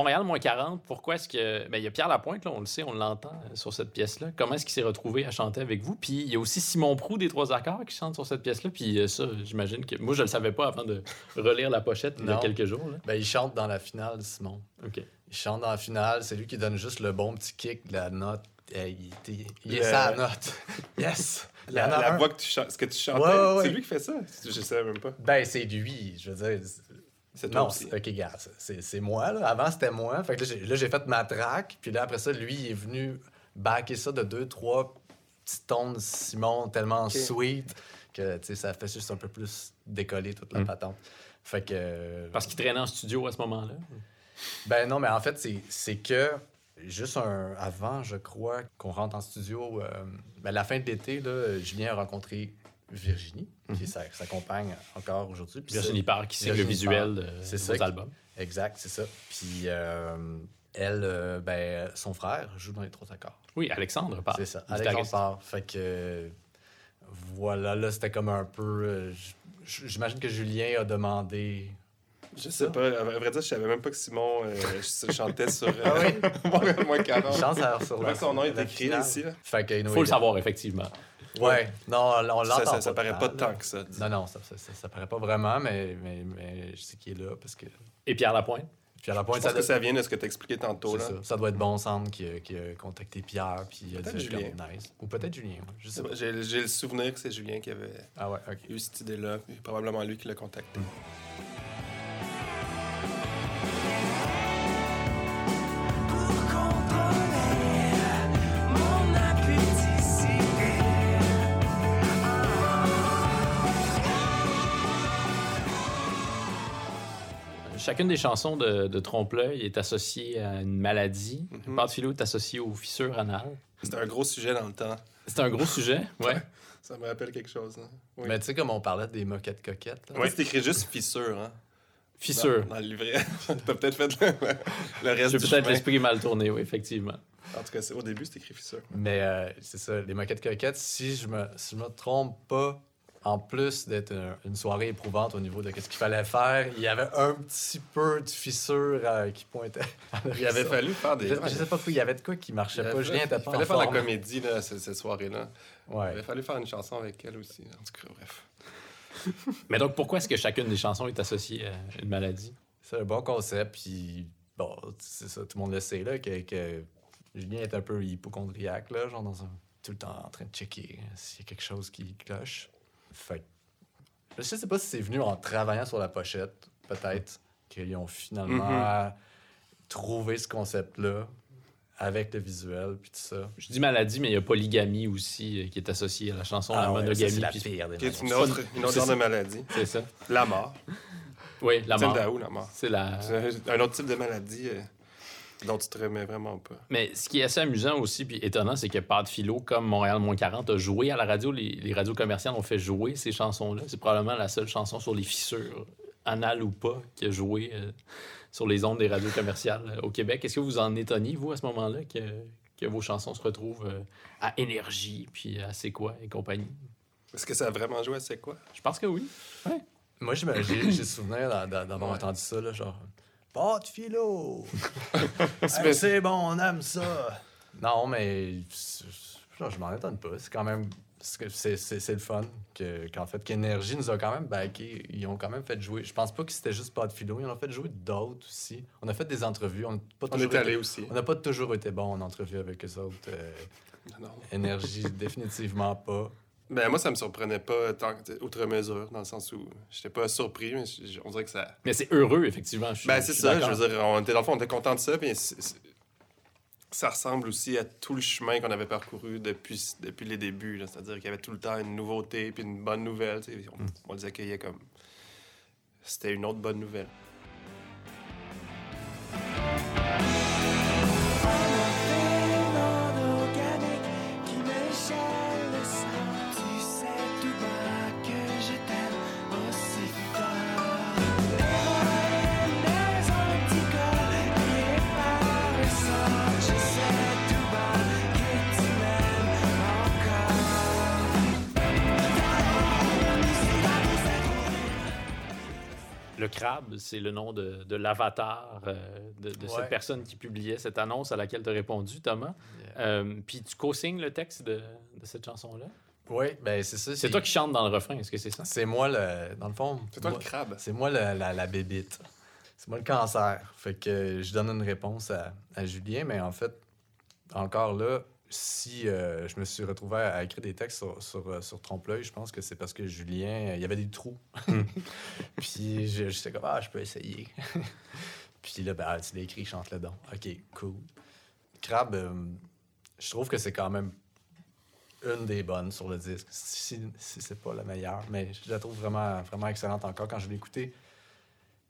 Montréal, moins 40, pourquoi est-ce que. Ben, il y a Pierre Lapointe, là, on le sait, on l'entend euh, sur cette pièce-là. Comment est-ce qu'il s'est retrouvé à chanter avec vous? Puis il y a aussi Simon Prou des Trois Accords qui chante sur cette pièce-là. Puis euh, ça, j'imagine que. Moi, je le savais pas avant de relire la pochette il y a quelques jours. Ben, il chante dans la finale, Simon. OK. Il chante dans la finale, c'est lui qui donne juste le bon petit kick de la note. il, il est sa note. yes! La, voix que tu chantes, ce que tu chantais, c'est lui qui fait ça? Je sais même pas. Ben, c'est lui. Je veux dire, c'est non, ok, gars, c'est moi. Là. Avant, c'était moi. Fait que là, j'ai fait ma track. Puis là, après ça, lui, il est venu backer ça de deux, trois petits tons de Simon tellement sweet que ça fait juste un peu plus décoller toute la mm. patente. Fait que. Parce qu'il traînait en studio à ce moment-là? Ben non, mais en fait, c'est que juste un, avant, je crois, qu'on rentre en studio, euh, ben, la fin de l'été, Julien a rencontré Virginie, qui mhm. sa, compagne encore aujourd'hui. Virginie Park, qui c'est le visuel de ses albums. Exact, c'est ça. Puis, euh, elle, euh, ben, son frère joue dans les trois accords. Oui, Alexandre part. C'est ça, Alexandre part. Fait que, voilà, là, c'était comme un peu... Euh, j'imagine que Julien a demandé je sais pas. À vrai dire, je savais même pas que Simon euh, chantait sur ah oui? moins 40. Chance à sur son nom est écrit ici. Il faut le savoir, effectivement. Ouais, non, on l'entend. Ça, ça, paraît pas tant que ça. Non, non, ça, ça, ça, paraît pas vraiment, mais, mais, mais je sais qu'il est là parce que. Et Pierre Lapointe? Pierre Lapointe, je pense ça que ça vient de ce que tu as expliqué tantôt. Là. Ça. ça. doit être Bon Centre qui, a, qui a contacté Pierre, puis il a dit Julien. Nice. Ou peut-être Julien. J'ai le souvenir que c'est Julien qui avait ah ouais, eu cette idée-là, probablement lui qui l'a contacté. Chacune des chansons de, de Trompe-l'œil est associée à une maladie. Mm -hmm. est associé aux fissures anales. C'était un gros sujet dans le temps. C'était un gros sujet, ouais. Ça me rappelle quelque chose. Hein. Mais tu sais, comme on parlait des moquettes coquettes. Oui, c'est écrit juste fissure. Hein? Fissure. Dans, le livret. T'as peut-être fait le, reste J'ai peut-être l'esprit mal tourné, oui, effectivement. En tout cas, au début, c'est écrit fissure. Mais euh, c'est ça, les moquettes coquettes, si je me, si je me trompe pas, en plus d'être une, soirée éprouvante au niveau de ce qu'il fallait faire, il y avait un petit peu de fissure euh, qui pointait. il avait fallu faire des. Je, je sais pas quoi, il y avait de quoi qui marchait pas. Julien était pas Il fallait faire la comédie là, cette, soirée-là. Ouais. Il avait fallu faire une chanson avec elle aussi. En tout cas, bref. Mais donc, pourquoi est-ce que chacune des chansons est associée à une maladie? C'est un bon concept, puis bon, c'est ça, tout le monde le sait, là, que, que Julien est un peu hypochondriaque, là, genre dans un, tout le temps en train de checker s'il y a quelque chose qui cloche. Fait je sais pas si c'est venu en travaillant sur la pochette, peut-être, qu'ils ont finalement mm-hmm. trouvé ce concept-là avec le visuel puis tout ça. Je dis maladie, mais il y a polygamie aussi euh, qui est associée à la chanson ah, la monogamie. C'est la pire des Qui une autre, une autre de maladie. C'est ça. La mort. Oui, la mort. C'est la mort? C'est la... un autre type de maladie. Euh, dont tu te remets vraiment pas. Mais ce qui est assez amusant aussi, puis étonnant, c'est que Pas de Philo, comme Montréal Moins 40, a joué à la radio. Les, radios commerciales ont fait jouer ces chansons-là. C'est probablement la seule chanson sur les fissures, anal ou pas, qui a joué euh, sur les ondes des radios commerciales euh, au Québec. Est-ce que vous en étonniez, vous, à ce moment-là, que, que vos chansons se retrouvent euh, à Énergie, puis à C'est quoi et compagnie? Est-ce que ça a vraiment joué à C'est quoi? Je pense que oui. Ouais. Moi, j'ai souvenir d'avoir entendu ça, là, genre pas de philo. c'est bon, on aime ça. Non, mais je m'en étonne pas. C'est quand même. C'est le fun qu'en fait qu'Énergie nous a quand même backé. Ils ont quand même fait jouer. Je pense pas que c'était juste pas de philo. Ils ont fait jouer d'autres aussi. On a fait des entrevues. On, pas on est allé aussi. On n'a pas toujours été bon en entrevue avec eux autres. Euh, non. Énergie, définitivement pas. Ben, moi, ça me surprenait pas tant, outre mesure, dans le sens où j'étais pas surpris, mais on dirait que ça. Mais c'est heureux, effectivement. ben, c'est ça. Je veux dire, on était, dans le fond, on était content de ça, puis ça ressemble aussi à tout le chemin qu'on avait parcouru depuis, depuis les débuts. C'est-à-dire qu'il y avait tout le temps une nouveauté, puis une bonne nouvelle. On, mm. on les accueillait comme. C'était une autre bonne nouvelle. Le crabe, c'est le nom de, de l'avatar euh, de, cette personne qui publiait cette annonce à laquelle tu as répondu, Thomas. Euh, puis tu co-signes le texte de, cette chanson-là? Oui, ben c'est ça. C'est toi qui chantes dans le refrain, est-ce que c'est ça? C'est moi, le, dans le fond. C'est toi le crabe. C'est moi la, la bébite. C'est moi le cancer. Fait que je donne une réponse à, à Julien, mais en fait, encore là, si euh, je me suis retrouvé à, écrire des textes sur, sur, euh, Trompe-l'œil, je pense que c'est parce que Julien, euh, il y avait des trous. Hmm. puis je, sais comme, ah, je peux essayer. puis là, ben, ah, tu l'as écrit, chante le don. OK, cool. Crab, je trouve que c'est quand même une des bonnes sur le disque. Si, si c'est pas la meilleure, mais je la trouve vraiment, vraiment excellente encore quand je l'ai écoutée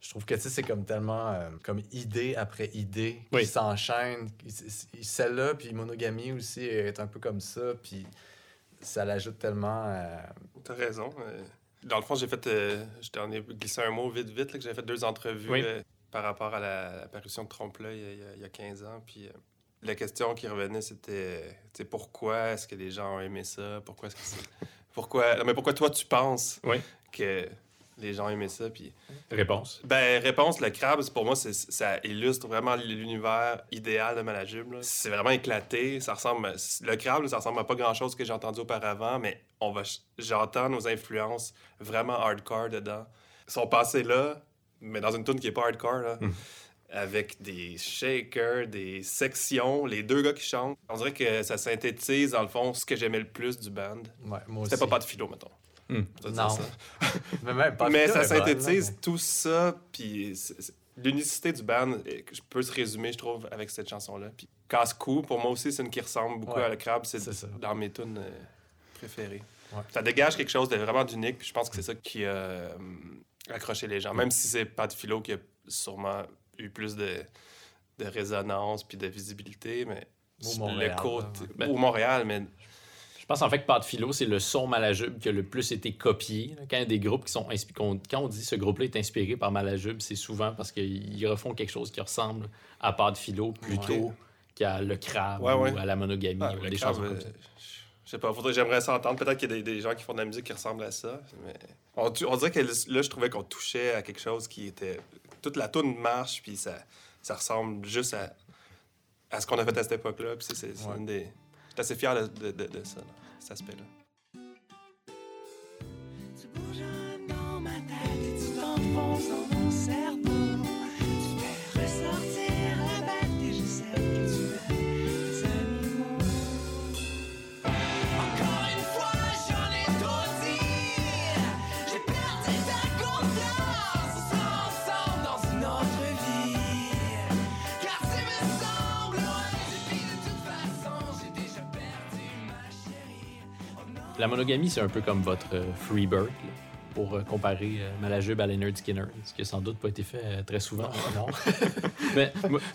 je trouve que c'est comme tellement euh, comme idée après idée qui s'enchaîne. Celle-là, puis monogamie aussi est un peu comme ça, puis ça l'ajoute tellement. Euh... T'as raison. Euh, dans le fond, j'ai fait. Euh, je t'en ai glissé un mot vite, vite, que j'ai fait deux entrevues par rapport à la, parution de Trompe-l'œil il, y a 15 ans. Puis euh, la question qui revenait, c'était pourquoi est-ce que les gens ont aimé ça? Pourquoi est-ce que pourquoi... Mais pourquoi toi, tu penses que les gens aimaient ça? Puis... Réponse? Ben, réponse, le crabe, pour moi, ça illustre vraiment l'univers idéal de Malajube. C'est vraiment éclaté. Ça ressemble... Le crabe, ça ressemble à pas grand-chose que j'ai entendu auparavant, mais on va... j'entends nos influences vraiment hardcore dedans. Ils sont passés là, mais dans une tune qui est pas hardcore, là. Hmm avec des shakers, des sections, les deux gars qui chantent. On dirait que ça synthétise, dans le fond, ce que j'aimais le plus du band. Ouais, moi C'était pas pas de philo, mettons. Non. Ça. mais même pas mais ça synthétise tout ça, puis l'unicité du band, je peux se résumer, je trouve, avec cette chanson-là. Puis Casse-Cou, pour moi aussi, c'est une qui ressemble beaucoup à la crabe. C'est dans mes tunes euh, préférées. Ça dégage quelque chose de vraiment d'unique, puis je pense que c'est ça qui a euh, accroché les gens. Même si c'est pas de philo qui a sûrement eu plus de, de résonance puis de visibilité, mais au Montréal, le au Montréal, mais je pense en fait que Pas de philo, c'est le son Malajube qui a le plus été copié. Quand il y a des groupes qui sont inspirés, quand on dit ce groupe-là est inspiré par Malajube, c'est souvent parce qu'ils refont quelque chose qui ressemble à Pas de philo plutôt qu'à le crabe ou à la monogamie ah, ou des choses comme ça. Je sais pas, j'aimerais s'entendre. Peut-être qu'il y a des, gens qui font de la musique qui ressemblent à ça. Mais on, on dirait que là, je trouvais qu'on touchait à quelque chose qui était toute la tourne marche, puis ça, ça ressemble juste à, à ce qu'on a fait à cette époque-là. Puis c'est, une des... J'étais assez fier de, de, de, ça, ma tête et tu. La monogamie, c'est un peu comme votre euh, Freebird, pour euh, comparer euh, Malajube à Leonard Skinner, ce qui n'a sans doute pas été fait très souvent. non. Mais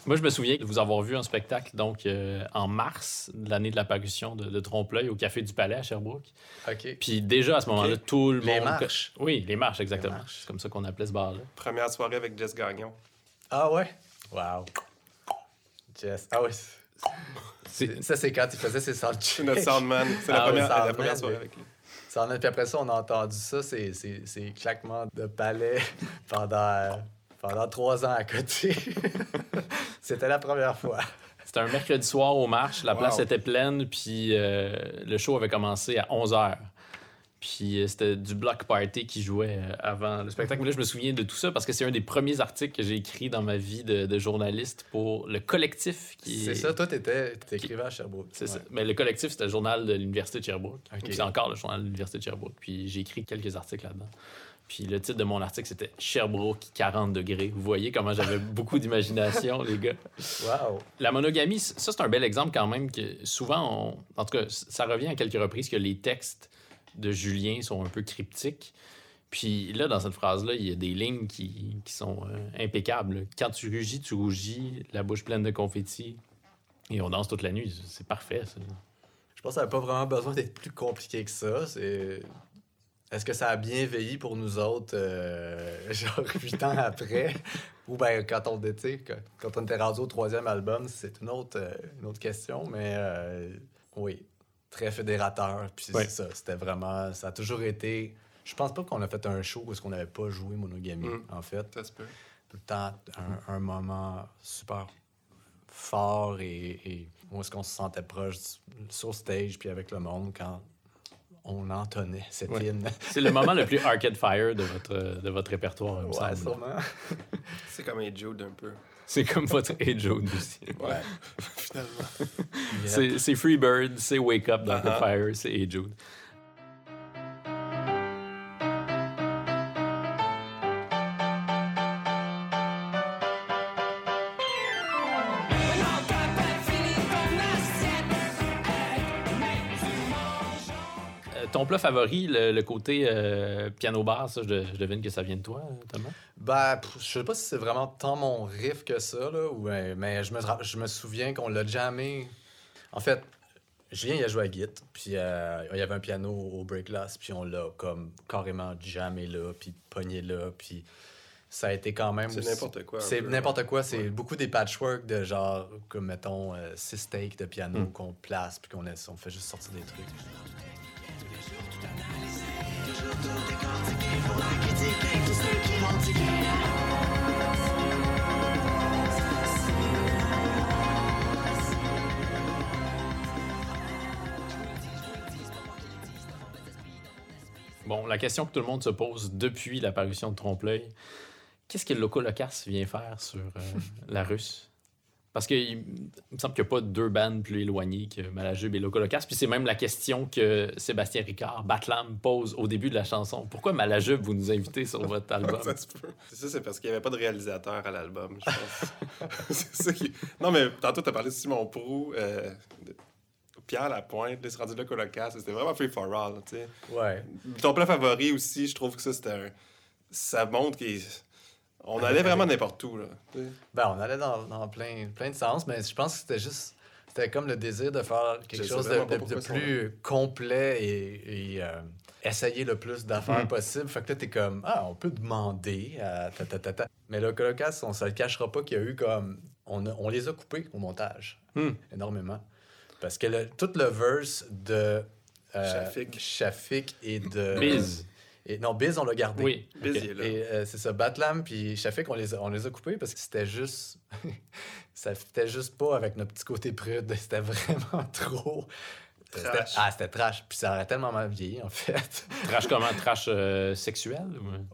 moi, je me souviens de vous avoir vu en spectacle donc en mars de l'année de l'apparition de, de Trompe-l'œil au Café du Palais à Sherbrooke. OK. Puis déjà, à ce moment-là, tout le monde... Les marches. Oui, les marches, exactement. C'est comme ça qu'on appelait ce bar-là. Première soirée avec Jess Gagnon. Ah ouais? Wow. Jess. Ah ouais. Ça, c'est quand il faisait ses soundchecks. C'est notre soundman. C'est la, ah première, la première soirée avec lui. Soundman. Puis après ça, on a entendu ça, c'est claquements de palais pendant, pendant trois ans à côté. C'était la première fois. C'était un mercredi soir au marche. La place était pleine, puis euh, le show avait commencé à 11 h. Puis euh, c'était du block party qui jouait euh, avant le spectacle. Mais là, je me souviens de tout ça parce que c'est un des premiers articles que j'ai écrit dans ma vie de, journaliste pour le collectif. qui C'est ça, toi, tu écrivais à Sherbrooke. C'est ça. Mais le collectif, c'était le journal de l'Université de Sherbrooke. C'est encore le journal de l'Université de Sherbrooke. Puis j'ai écrit quelques articles là-dedans. Puis le titre de mon article, c'était Sherbrooke 40 degrés. Vous voyez comment j'avais beaucoup d'imagination, les gars. Wow. La monogamie, ça, c'est un bel exemple quand même que souvent, en tout cas, ça revient à quelques reprises que les textes de Julien sont un peu cryptiques. Puis là, dans cette phrase-là, il y a des lignes qui, qui sont euh, impeccables. Quand tu rugis, tu rougis, la bouche pleine de confettis, et on danse toute la nuit. C'est parfait, ça. Je pense que ça n'a pas vraiment besoin d'être plus compliqué que ça. C'est... Est-ce que ça a bien veillé pour nous autres, euh, genre huit ans après? Ou bien quand on était, quand on au troisième album, c'est une autre, euh, une autre question, mais oui très fédérateur. Puis c'est ça, c'était vraiment. Ça a toujours été. Je pense pas qu'on a fait un show où est-ce qu'on n'avait pas joué Monogamie, mm. en fait. Ça se peut. Tout le temps, un, moment super fort et, et où est-ce qu'on se sentait proche sur stage puis avec le monde quand on entonnait cette hymne. C'est le moment le plus Arcade Fire de votre, de votre répertoire, ouais, sûrement. C'est comme un Jude un peu. C'est comme votre Age aussi. Ouais, finalement. C'est Freebird, c'est Wake Up dans uh -huh. Fire, c'est Age ton plat favori, le, côté euh, piano-bar, ça, je, devine que ça vient de toi, Thomas? Ben, je sais pas si c'est vraiment tant mon riff que ça, là, mais je me, je me souviens qu'on l'a jamais... En fait, Julien, il a joué à Git, puis euh, il y avait un piano au break glass, puis on l'a comme carrément jamais là, puis pogné là, puis ça a été quand même. C'est n'importe quoi. C'est n'importe quoi. C'est beaucoup des patchwork de genre, comme mettons, euh, six takes de piano mm. qu'on place puis qu'on on fait juste sortir des trucs. Bon, la question que tout le monde se pose depuis l'apparition de Trompe-l'œil, qu'est-ce que le Locas vient faire sur euh, la Russe? Parce qu'il me semble qu'il n'y a pas deux bandes plus éloignées que Malajube et Locas. Puis c'est même la question que Sébastien Ricard, Batlam, pose au début de la chanson. Pourquoi Malajube vous nous invitez sur votre album? c'est ça, c'est parce qu'il n'y avait pas de réalisateur à l'album, je pense. c'est ça qui... Non, mais tantôt, tu as parlé de Simon Prou. Euh, Pierre Lapointe, là, c'est rendu là Colocasse. C'était vraiment free for all, tu sais. Ouais. Ton plat favori aussi, je trouve que ça, c'était un... Ça montre qu'on allait vraiment n'importe où, là. Ben, on allait dans, dans, plein, plein de sens, mais je pense que c'était juste... C'était comme le désir de faire quelque chose de, de, plus complet et, et euh, essayer le plus d'affaires mm. possible. Fait que là, t'es comme, ah, on peut demander à ta, ta, ta, Mais le Colocasse, on se le cachera pas qu'il y a eu comme... On, on les a coupés au montage, mm. énormément. Parce que le, tout le verse de euh, Shafik. et de. Biz. Et, non, Biz, on l'a gardé. Oui. Biz, est là. Et euh, c'est ça, Batlam puis Shafik, on les, a, on les a coupés parce que c'était juste. ça fitait juste pas avec notre petit côté prude. C'était vraiment trop. Trash. Ah, c'était trash. Puis ça aurait tellement mal vieilli, en fait. trash comment? Trash euh, sexuel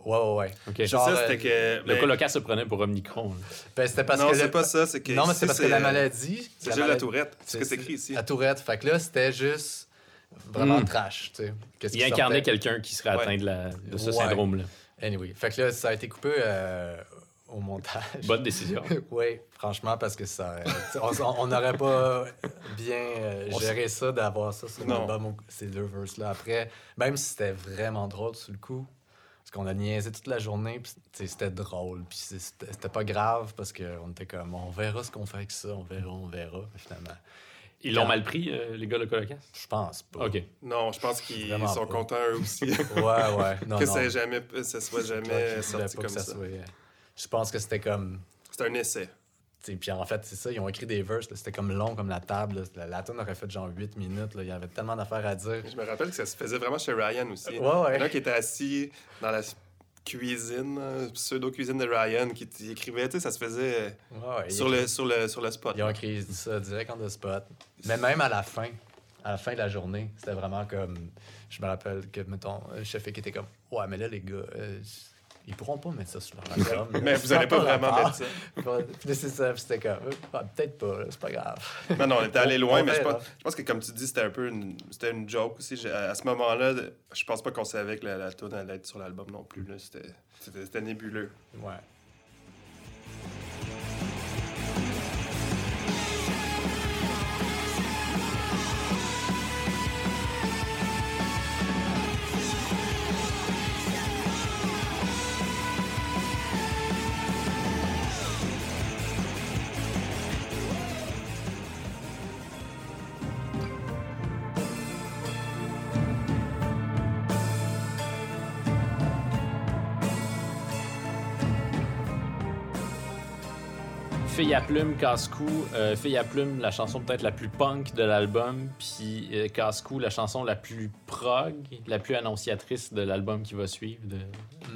Ouais, ouais, ouais. Okay. Genre, ça, c'était que. Le colocat se prenait pour Omnicron. Ben, c'était parce non, que. Non, c'est pas ça. C'est que. Non, mais c'est parce que la maladie. C'est juste la tourette. C'est ce que c'est écrit ici. La tourette. Fait que là, c'était juste vraiment mm. trash. Tu sais. Il incarnait quelqu'un qui serait atteint de, la, de ce syndrome-là. Anyway. Fait que là, ça a été coupé. Euh, au montage. Bonne décision. oui, franchement, parce que ça. on n'aurait pas bien euh, géré ça d'avoir ça sur l'album, ces deux verses-là. Après, même si c'était vraiment drôle sur le coup, parce qu'on a niaisé toute la journée, puis c'était drôle, puis c'était pas grave parce qu'on était comme, on verra ce qu'on fait avec ça, on verra, on verra, finalement. Ils l'ont mal pris, euh, les gars de Colocasse? Je pense pas. OK. Non, je pense qu'ils sont contents eux aussi. ouais, ouais. Non, que ça, jamais, ça soit jamais sorti comme ça. Euh, je pense que c'était comme. C'était un essai. puis en fait, c'est ça, ils ont écrit des verses, c'était comme long comme la table. La, la tune aurait fait genre 8 minutes. Là. Il y avait tellement d'affaires à dire. Je me rappelle que ça se faisait vraiment chez Ryan aussi. Ouais, ouais. Il y en a qui était assis dans la cuisine, pseudo-cuisine de Ryan, qui écrivait, tu sais, ça se faisait sur, le, sur, le, sur le spot. Ils ont écrit ça direct en the spot. Mais même à la fin, à la fin de la journée, c'était vraiment comme. Je me rappelle que, mettons, le chef qui était comme Ouais, mais là, les gars, euh, ils pourront pas mettre ça sur leur album. mais vous n'allez pas, vraiment mettre ça. c'est ça, c'était comme, ah, peut-être pas, c'est pas grave. Non, non, on était allé loin, mais je pense, je pense, que comme tu dis, c'était un peu une, c'était une joke aussi. À ce moment-là, je pense pas qu'on savait que la, la allait être sur l'album non plus. C'était nébuleux. Ouais. Fille à plume, casse-cou. Euh, Fille à plume, la chanson peut-être la plus punk de l'album. Puis euh, casse-cou, la chanson la plus prog, la plus annonciatrice de l'album qui va suivre, de,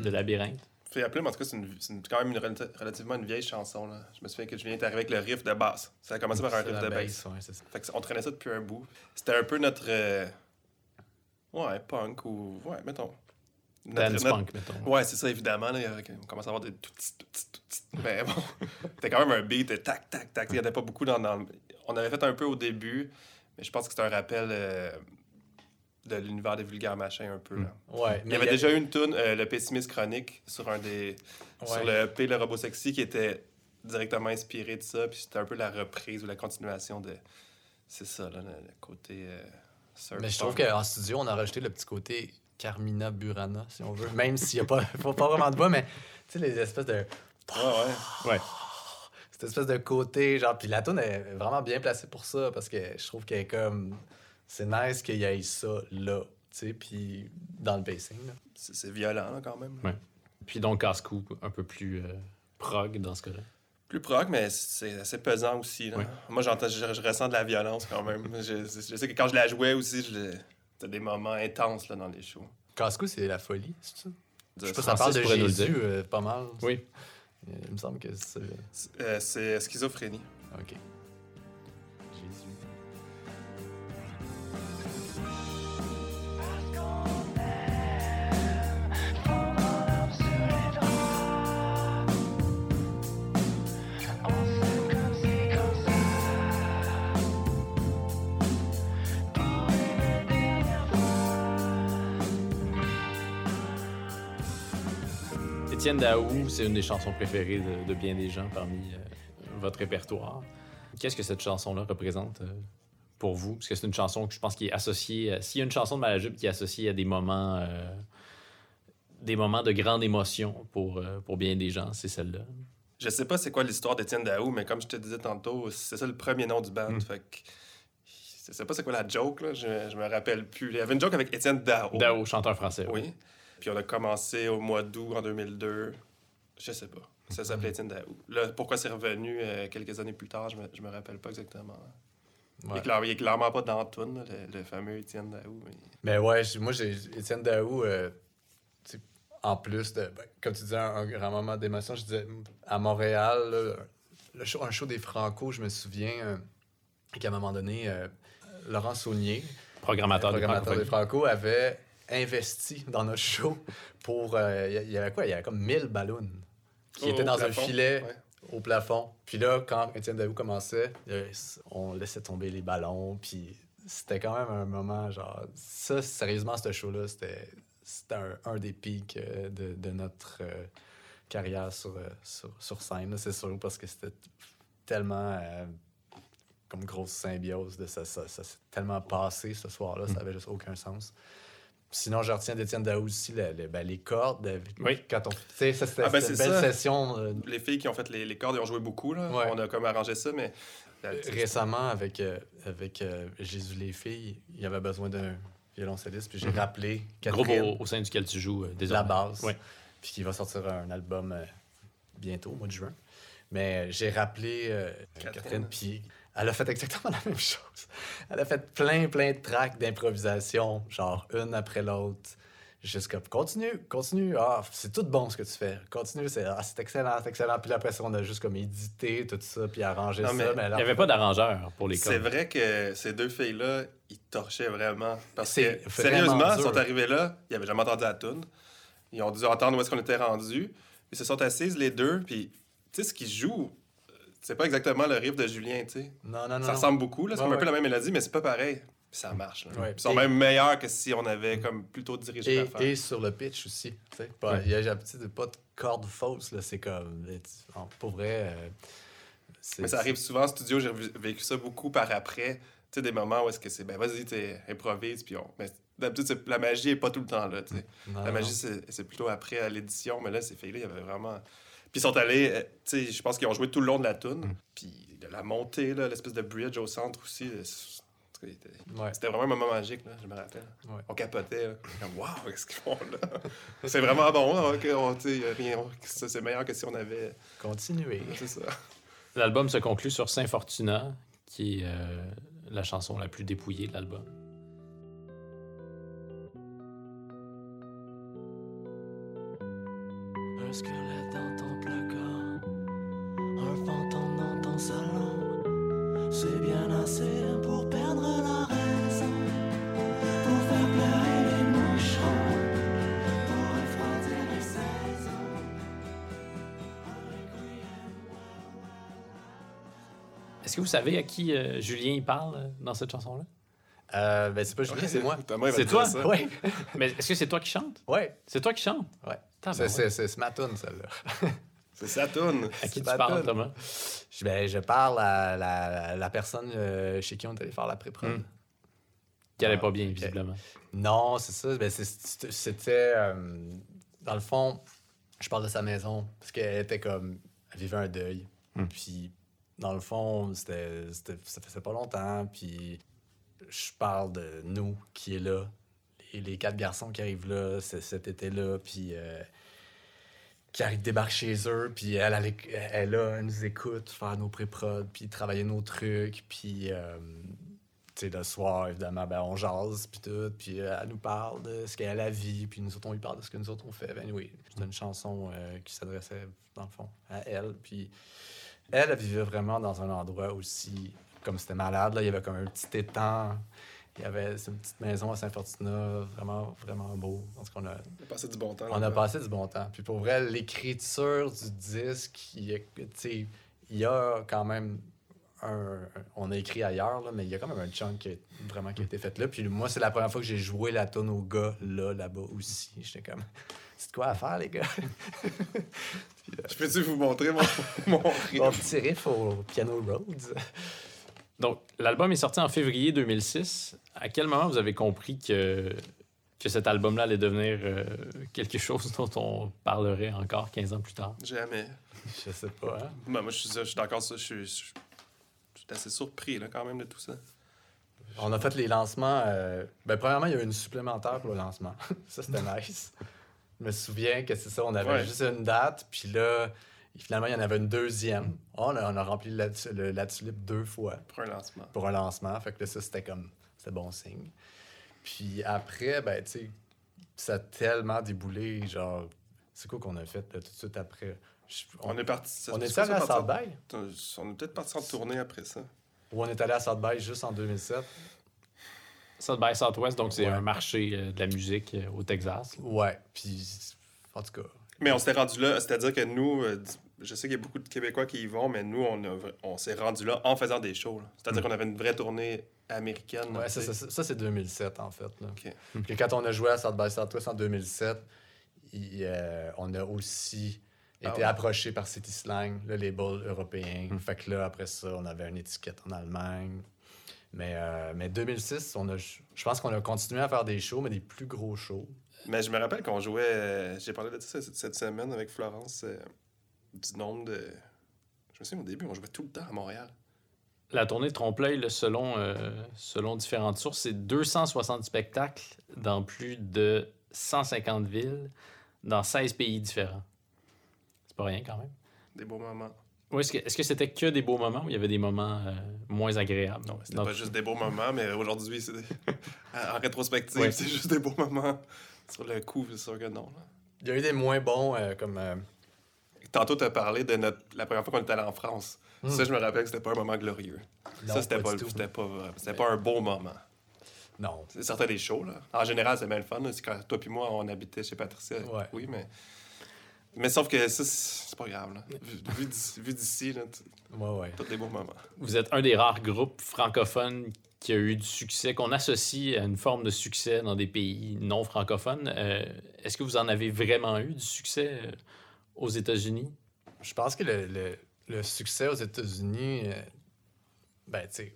de Labyrinthe. Fille à plume, en tout cas, c'est quand même une, relativement une vieille chanson. Là. Je me souviens que je viens d'arriver avec le riff de basse. Ça a commencé par un riff de basse. fait on traînait ça depuis un bout. C'était un peu notre. Euh, ouais, punk ou. Ouais, mettons. Dance punk, mettons. Ouais, c'est ça, évidemment. Là, on commence à avoir des tout petits, tout petits, tout petits. Mais bon, c'était quand même un beat, tac, tac, tac. Il n'y en avait pas beaucoup dans, dans, On avait fait un peu au début, mais je pense que c'était un rappel euh, de l'univers des vulgaires machins un peu. Là. Mm. Ouais, il y avait déjà eu une tune, euh, Le pessimiste chronique, sur un des. Sur le P, le robot sexy, qui était directement inspiré de ça. Puis c'était un peu la reprise ou la continuation de. C'est ça, là, le, côté. Euh, mais je trouve qu'en studio, on a rajouté le petit côté Carmina Burana, si on veut. Même s'il n'y a pas, pas, vraiment de voix, mais tu sais, les espèces de. Ouais, ouais. ouais. Cette espèce de côté, genre. Puis la tune est vraiment bien placée pour ça, parce que je trouve qu'elle est comme. C'est nice qu'il y ait ça là, tu sais, puis dans le pacing. C'est violent, quand même. Ouais. Puis donc, casse-cou, un peu plus euh, prog dans ce cas-là. Plus prog, mais c'est assez pesant aussi. Moi, j'entends, je, ressens de la violence quand même. je, sais que quand je la jouais aussi, c'était des moments intenses là, dans les shows. Casse-cou, c'est la folie, c'est ça? Je sais pas, ça parle de Jésus euh, pas mal. Oui. Il me semble que c'est... Euh, c'est schizophrénie. OK. Étienne Daou, c'est une des chansons préférées de, bien des gens parmi euh, votre répertoire. Qu'est-ce que cette chanson-là représente euh, pour vous? Parce que c'est une chanson que je pense qui est associée... S'il y a une chanson de Malajube qui est associée à des moments... Euh, des moments de grande émotion pour, pour bien des gens, c'est celle-là. Je sais pas c'est quoi l'histoire d'Étienne Daou, mais comme je te disais tantôt, c'est ça le premier nom du band. Hmm. Fait que je sais pas c'est quoi la joke, là. Je, je me rappelle plus. Il y avait une joke avec Étienne Daou. Daou, chanteur français. Oui. Puis on a commencé au mois d'août en 2002. Je sais pas. Ça s'appelait Étienne Daou. Là, pourquoi c'est revenu euh, quelques années plus tard, je me, je me rappelle pas exactement. Il, est clairement pas d'Antoine, le, le, fameux Étienne Daou. Mais, ouais, moi, j'ai Étienne Daou, euh, en plus de, ben, comme tu disais, un, grand moment d'émotion, je disais, à Montréal, le show, un show des Franco, je me souviens euh, qu'à un moment donné, Laurent Saunier, programmateur, programmateur des Franco, avait investi dans notre show pour. Il euh, y avait quoi? Il y avait comme 1000 ballons qui étaient dans un filet au plafond. Puis là, quand Étienne Daou commençait, euh, on laissait tomber les ballons. Puis c'était quand même un moment, genre. Ça, sérieusement, ce show-là, c'était un, un, des pics euh, de, de, notre carrière sur, sur, sur scène, c'est sûr, parce que c'était tellement comme grosse symbiose de ça. Ça, ça s'est tellement passé ce soir-là, ça mm. avait juste aucun sens. Sinon, je retiens d'Étienne Daou aussi ben, les cordes. Oui. Quand on... c'était ah, ben, une belle session. Euh, les filles qui ont fait les, cordes, ils ont joué beaucoup. Là. On a comme arrangé ça, mais... Récemment, avec, euh, avec euh, Jésus les filles, il y avait besoin d'un violoncelliste, puis j'ai mhm. rappelé Catherine... Groupe au, sein duquel tu joues désormais. La base. Oui. Puis qui va sortir un album bientôt, au mois de juin. Mais j'ai rappelé Catherine, Catherine puis elle a fait exactement la même chose. Elle a fait plein, plein de tracks d'improvisation, genre une après l'autre. Comme, continue, continue. Ah, c'est tout bon ce que tu fais. Continue, c'est ah, excellent, c'est excellent. Puis après ça, on a juste comme édité tout ça, puis arrangé ça. Mais il n'y avait pas d'arrangeur pour les C'est vrai que ces deux filles-là, ils torchaient vraiment. Parce que, sérieusement, ils sont arrivés là, ils n'avaient jamais entendu la tune. Ils ont dû entendre où est-ce qu'on était rendu. Ils se sont assises les deux, puis tu sais, ce qu'ils jouent, c'est pas exactement le riff de Julien, tu sais. Non, non, non. Ça ressemble beaucoup, là. C'est un peu la même mélodie, mais c'est pas pareil. ça marche. Là. Ils sont même meilleurs que si on avait comme plutôt dirigé l'affaire. Et sur le pitch aussi. Il y a pas de corde fausse. C'est comme. Pour vrai. Euh, mais ça arrive souvent en studio. J'ai vécu ça beaucoup par après. Tu sais, des moments où est-ce que c'est. Ben vas-y, tu improvise. Puis on. Mais d'habitude, la magie est pas tout le temps là. sais. La magie, c'est plutôt après à l'édition. Mais là, ces filles-là, il y avait vraiment. Puis ils sont allés, euh, tu sais, je pense qu'ils ont joué tout le long de la tune. Mm. Puis la montée, l'espèce de bridge au centre aussi. Euh, c'était vraiment un moment magique, là, je me rappelle. On capotait. Comme, waouh, qu'est-ce qu'ils font là? c'est vraiment bon. Hein, c'est meilleur que si on avait. Continué. C'est ça. L'album se conclut sur Saint Fortuna, qui est euh, la chanson la plus dépouillée de l'album. Est-ce que vous savez à qui euh, Julien il parle euh, dans cette chanson-là? Euh, ben, c'est pas Julien, c'est moi. C'est toi? Oui. Mais est-ce que c'est toi qui chantes? Oui. C'est toi qui chantes? Oui. C'est ma tune, celle-là. c'est sa tune. À qui tu parles, Thomas? Je, ben, je parle à la, la personne chez qui on est allé faire la pré-prod. Hmm. Qui allait pas bien, visiblement. Non, c'est ça. Ben, c'était... dans le fond, je parle de sa maison, parce qu'elle était comme... Elle vivait un deuil. Hmm. Puis dans le fond, c'était, ça faisait pas longtemps. Puis je parle de nous qui est là, les, quatre garçons qui arrivent là cet été-là. Puis euh, qui arrive débarque chez eux, puis elle, elle, elle, elle, nous écoute faire nos pré-prod, puis travailler nos trucs, puis euh, tu sais, le soir, évidemment, ben, on jase, puis tout, puis elle nous parle de ce qu'est la vie, puis nous autres, on lui parle de ce que nous autres, on fait. Ben oui, c'était une chanson euh, qui s'adressait, dans le fond, à elle, puis elle, elle vivait vraiment dans un endroit aussi, comme c'était malade, là, il y avait comme un petit étang il y avait une petite maison à Saint-Fortuna, vraiment, vraiment beau. On a, on a passé du bon temps. On a passé du bon temps. Puis pour vrai, l'écriture du disque, il y, a, quand même un, On a écrit ailleurs, là, mais il y a quand même un chunk qui a, vraiment qui a été fait là. Puis moi, c'est la première fois que j'ai joué la tonne au gars là, là-bas aussi. J'étais comme. C'est quoi à faire, les gars? Je peux-tu vous montrer mon, mon, mon petit riff au Piano Roads? Donc, l'album est sorti en février 2006. À quel moment vous avez compris que, que cet album-là allait devenir euh, quelque chose dont on parlerait encore 15 ans plus tard? Jamais. Je sais pas. Hein? Ben, moi, je suis, je suis d'accord. Je suis, je suis assez surpris là, quand même de tout ça. On a fait les lancements. Euh... Ben, premièrement, il y a eu une supplémentaire pour le lancement. ça, c'était nice. Je me souviens que c'est ça, on avait juste une date, puis là, finalement, il y en avait une deuxième. Oh, on, a, rempli la, la, tulipe deux fois. Pour un lancement. Pour un lancement. Fait que ça, c'était comme. C'était bon signe. Puis après, ben, tu sais, ça a tellement déboulé. Genre, c'est quoi qu'on a fait tout de suite après? on, est parti. On est allé à South? On est peut-être parti en tournée après ça. Ou on est allé à South Bay juste en 2007? South by Southwest, donc c'est un marché euh, de la musique euh, au Texas. Ouais, puis en tout cas. Mais on s'était rendu là, c'est-à-dire que nous, euh, je sais qu'il y a beaucoup de Québécois qui y vont, mais nous, on, on s'est rendu là en faisant des shows. C'est-à-dire mm. qu'on avait une vraie tournée américaine. Ouais, ça, ça, c'est 2007 en fait. Là. Puis quand on a joué à South by Southwest en 2007, on a aussi ah été approché par City Slang, le label européen. Mm. Fait que là, après ça, on avait une étiquette en Allemagne. Mais, euh, mais 2006, on a, je pense qu'on a continué à faire des shows, mais des plus gros shows. Mais je me rappelle qu'on jouait, euh, j'ai parlé de ça cette semaine avec Florence, euh, du nombre de. Je me souviens au début, on jouait tout le temps à Montréal. La tournée de trompe-l'œil, selon, selon différentes sources, c'est 260 spectacles dans plus de 150 villes, dans 16 pays différents. C'est pas rien quand même. Des beaux moments est-ce que c'était que des beaux moments ou il y avait des moments euh, moins agréables? Non, c'était pas juste des beaux moments, mais aujourd'hui, c'est en rétrospective, c'est juste des beaux moments. Sur le coup, c'est sûr que non. Il y a eu des moins bons, euh, comme... Euh, Tantôt, tu as parlé de notre... la première fois qu'on était allé en France. Hmm. Ça, je me rappelle que c'était pas un moment glorieux. ça, c'était pas, c'était pas, c'était pas un beau moment. Non. C'est certain des shows, là. En général, c'est bien le fun. C'est quand toi puis moi, on habitait chez Patricia. Oui, mais... Mais sauf que ça, c'est pas grave. Là. Vu, d'ici, là, ouais, ouais. tous les beaux moments. Vous êtes un des rares groupes francophones qui a eu du succès, qu'on associe à une forme de succès dans des pays non francophones. Euh, est-ce que vous en avez vraiment eu du succès euh, aux États-Unis? Je pense que le, le, succès aux États-Unis, euh, ben, tu sais,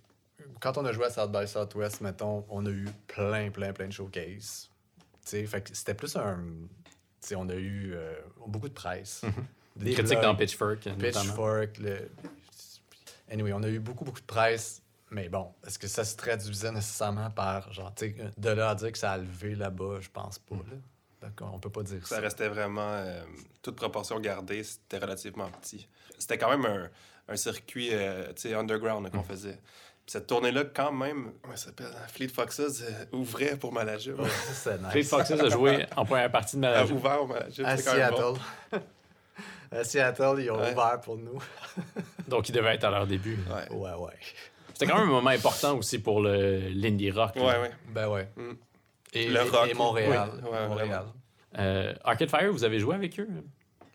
quand on a joué à South by Southwest, mettons, on a eu plein, plein, plein de showcases. Tu sais, fait que c'était plus un on a eu euh, beaucoup de presse. Mhm. Des critiques dans Pitchfork. Pitchfork. Anyway, on a eu beaucoup, beaucoup de presse. Mais bon, est-ce que ça se traduisait nécessairement par, genre, de là à dire que ça a levé là-bas, je pense pas. Là. Donc, on peut pas dire ça. Ça restait vraiment, euh, toute proportion gardée, c'était relativement petit. C'était quand même un, circuit, euh, underground qu'on mhm. faisait cette tournée-là, quand même, comment ça s'appelle? Fleet Foxes euh, ouvrait pour Malajub. Fleet Foxes a joué en première partie de Malajub. A ouvert au Malajub. À Seattle. à Seattle, ils ont ouvert pour nous. Donc, ils devaient être à leur début. Ouais, ouais. ouais. C'était quand même un moment important aussi pour l'indie rock. Ouais, ouais. Ben ouais. Mm. Et, le rock. Et Montréal. Ouais, Montréal. Euh, Arcade Fire, vous avez joué avec eux?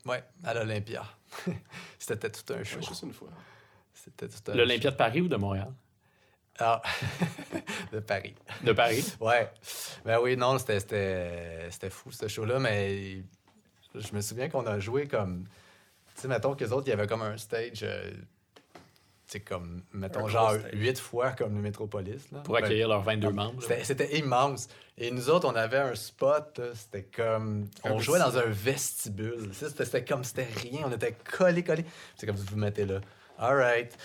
Ouais, à l'Olympia. C'était tout un show. juste une fois. L'Olympia de Paris ou de Montréal? Ah, de Paris. De Paris? ouais. Ben oui, non, c'était fou, ce show-là, mais je me souviens qu'on a joué comme. Tu sais, mettons qu'eux autres, il y avait comme un stage. Euh, tu sais, comme, mettons, genre huit fois comme le Métropolis. Là. Pour accueillir leurs 22 membres. C'était immense. Et nous autres, on avait un spot, c'était comme. On jouait dans un vestibule. C'était comme, c'était rien. On était collés, collés. C'est comme, vous vous mettez là. All right.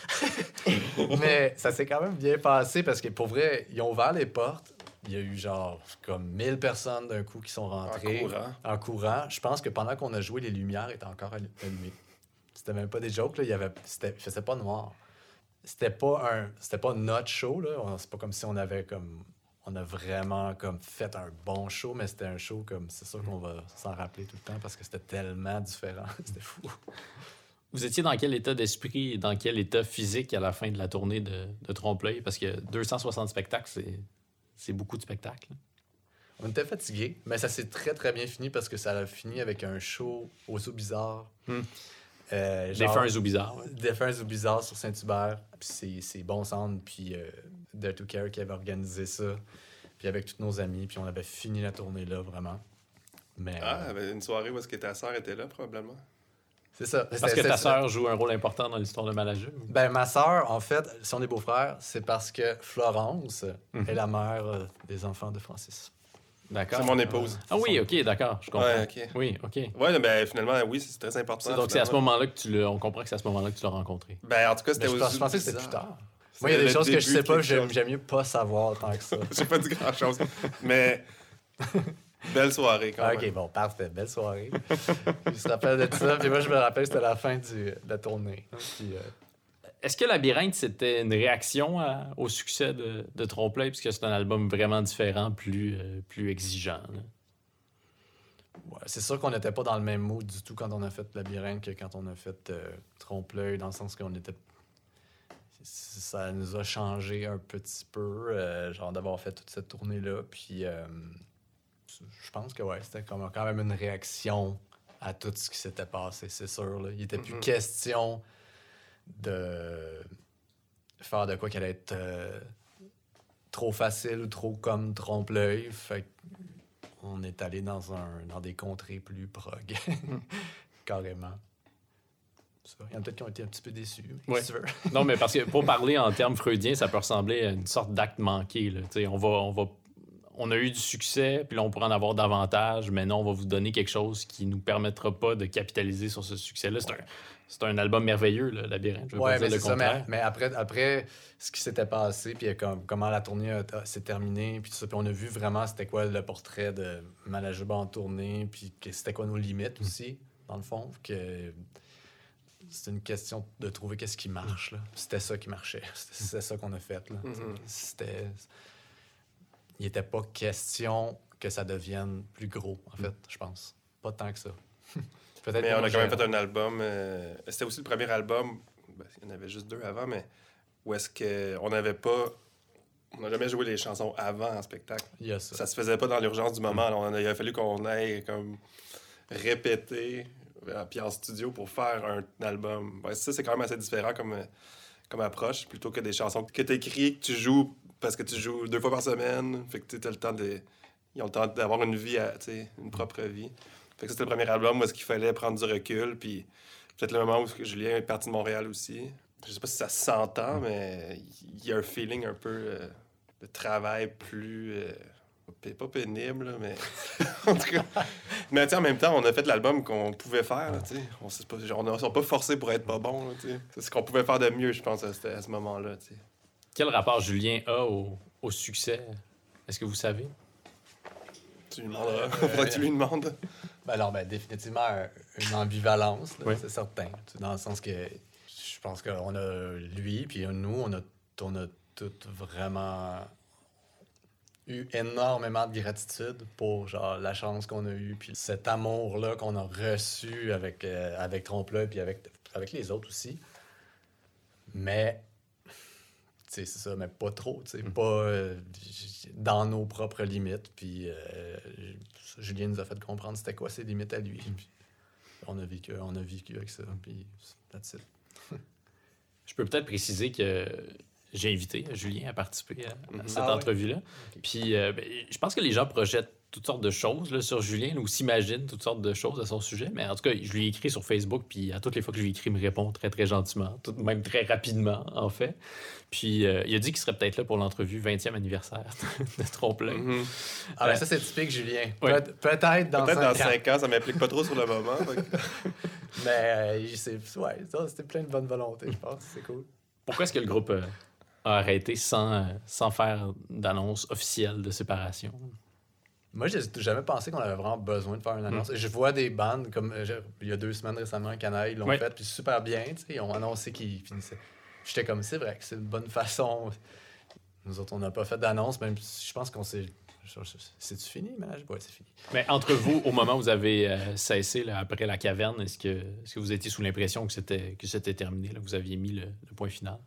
Mais ça s'est quand même bien passé parce que pour vrai, ils ont ouvert les portes. il y a eu genre comme 1000 personnes d'un coup qui sont rentrées. En courant. En courant. Je pense que pendant qu'on a joué, les lumières étaient encore allumées. C'était même pas des jokes, là. Il, y avait, c'était, faisait pas noir. C'était pas un. C'était pas notre show, là. C'est pas comme si on avait comme. On a vraiment comme fait un bon show, mais c'était un show comme. C'est sûr qu'on va s'en rappeler tout le temps parce que c'était tellement différent. c'était fou. Vous étiez dans quel état d'esprit et dans quel état physique à la fin de la tournée de, de Trompe-l'œil? Parce que 260 spectacles, c'est, c'est beaucoup de spectacles. On était fatigués, mais ça s'est très très bien fini parce que ça a fini avec un show au Zoo Bizarre. Hmm. Euh, genre, Défunt Zoo Bizarre. Ouais. Défunt Zoo Bizarre sur Saint-Hubert. Puis c'est Bon Sound, puis euh, Dare to Care qui avait organisé ça. Puis avec tous nos amis, puis on avait fini la tournée là, vraiment. Mais, ah, euh, une soirée où est-ce que ta sœur était là, probablement. C'est ça. Parce que ta sœur joue un rôle important dans l'histoire de Malajeu. Ben, ma sœur, en fait, si on est beaux-frères, c'est parce que Florence mm -hmm. est la mère euh, des enfants de Francis. D'accord. C'est mon épouse. Ah oui, ok, d'accord, je comprends. Ouais. Oui, ok. Ouais, ben finalement, oui, c'est très important. Donc c'est à ce moment-là que tu l'as. On comprend que c'est à ce moment-là que tu l'as rencontré. Ben en tout cas, c'était ben, Je pensais que c'était plus tard. Moi, il y a des choses que je sais pas, j'aime mieux pas savoir tant que ça. J'ai pas dit grand-chose. Mais Belle soirée, quand même. OK, bon, parfait. Belle soirée. je me rappelle de ça. Puis moi, je me rappelle que c'était la fin du, de la tournée. Puis, euh... Est-ce que Labyrinthe, c'était une réaction à, au succès de, de Trompe-l'œil, puisque c'est un album vraiment différent, plus, euh, plus exigeant? Ouais, c'est sûr qu'on n'était pas dans le même mood du tout quand on a fait Labyrinthe que quand on a fait euh, Trompe-l'œil, dans le sens qu'on était ça nous a changé un petit peu, euh, genre d'avoir fait toute cette tournée-là. Puis euh, je pense que ouais, c'était comme quand même une réaction à tout ce qui s'était passé, c'est sûr. Là. Il n'était plus mm -hmm. question de faire de quoi qu'elle allait être euh, trop facile ou trop comme trompe-l'œil. Fait on est allé dans, un, dans des contrées plus prog, carrément. Ça. Il y en a peut-être qui ont été un petit peu déçus. Mais ouais. si tu veux. non, mais parce que pour parler en termes freudiens, ça peut ressembler à une sorte d'acte manqué. Là. On, va, on, va, on a eu du succès, puis là, on pourrait en avoir davantage, mais non, on va vous donner quelque chose qui ne nous permettra pas de capitaliser sur ce succès-là. C'est un, c'est un album merveilleux, le Labyrinthe. Oui, mais c'est ça. Mais, mais, après, après, ce qui s'était passé, puis comme, comment la tournée s'est terminée, puis tout ça, puis on a vu vraiment c'était quoi le portrait de Malajuba en tournée, puis c'était quoi nos limites aussi, dans le fond. Que c'est une question de trouver qu'est-ce qui marche. C'était ça qui marchait. C'était ça qu'on a fait. Là. Mm -hmm. C'était... Il n'était pas question que ça devienne plus gros, en fait, je pense. Pas tant que ça. mais on a quand même fait un album. Euh... C'était aussi le premier album. Ben, il y en avait juste deux avant, mais où est-ce qu'on n'avait pas. On n'a jamais joué les chansons avant en spectacle. Yes. Ça se faisait pas dans l'urgence du moment. Alors, il a fallu qu'on aille comme répéter puis en studio pour faire un album. Ça, c'est quand même assez différent comme, comme approche, plutôt que des chansons que tu écris, que tu joues parce que tu joues deux fois par semaine. Fait que tu as le temps de. Ils ont le temps d'avoir une vie, à, une propre vie. Fait que c'était le premier album où est-ce qu'il fallait prendre du recul. Puis peut-être le moment où Julien est parti de Montréal aussi. Je sais pas si ça s'entend, mais il y a un feeling un peu euh, de travail plus. Euh, pas pénible, mais en tout cas. Mais en même temps, on a fait l'album qu'on pouvait faire. on ne s'est pas forcé pour être pas bon. C'est ce qu'on pouvait faire de mieux, je pense, à, à ce moment-là. Quel rapport Julien a au, au succès? Est-ce que vous savez? Tu lui demanderas. Faudrait que tu lui demandes. Ben alors, ben, définitivement une ambivalence, oui. c'est certain. Dans le sens que je pense qu'on a lui, puis nous, on a, on a tout vraiment eu énormément de gratitude pour genre la chance qu'on a eue puis cet amour là qu'on a reçu avec euh, avec Trompe-l'œil puis avec avec les autres aussi mais c'est ça mais pas trop tu sais mm. pas euh, dans nos propres limites puis euh, Julien nous a fait comprendre c'était quoi ses limites à lui puis on a vécu on a vécu avec ça puis that's it. je peux peut-être préciser que j'ai invité Julien à participer à, à cette ah, entrevue-là. Okay. Puis euh, ben, je pense que les gens projettent toutes sortes de choses là, sur Julien ou s'imaginent toutes sortes de choses à son sujet. Mais en tout cas, je lui ai écrit sur Facebook, puis à toutes les fois que je lui écris, il me répond très, très gentiment, tout, même très rapidement, en fait. Puis euh, il a dit qu'il serait peut-être là pour l'entrevue 20e anniversaire de Trompe-l'œil. Mm -hmm. Ah, ben, ça, c'est typique, Julien. Pe peut-être dans, peut 5 dans 5 ans. ans ça m'implique pas trop sur le moment. Mais euh, c'est ouais, plein de bonne volonté, je pense. C'est cool. Pourquoi est-ce que le groupe a arrêté sans, sans faire d'annonce officielle de séparation? Moi, j'ai jamais pensé qu'on avait vraiment besoin de faire une annonce. Hmm. Je vois des bandes, comme euh, il y a deux semaines récemment, Canaille, ils l'ont fait, puis super bien, ils ont annoncé qu'ils finissaient. J'étais comme, c'est vrai que c'est une bonne façon. Nous autres, on n'a pas fait d'annonce, même je pense qu'on s'est. C'est-tu fini, Manage? Ouais, c'est fini. Mais entre vous, au moment où vous avez euh, cessé là, après la caverne, est-ce que, est que vous étiez sous l'impression que c'était, que c'était terminé? Là, vous aviez mis le, point final?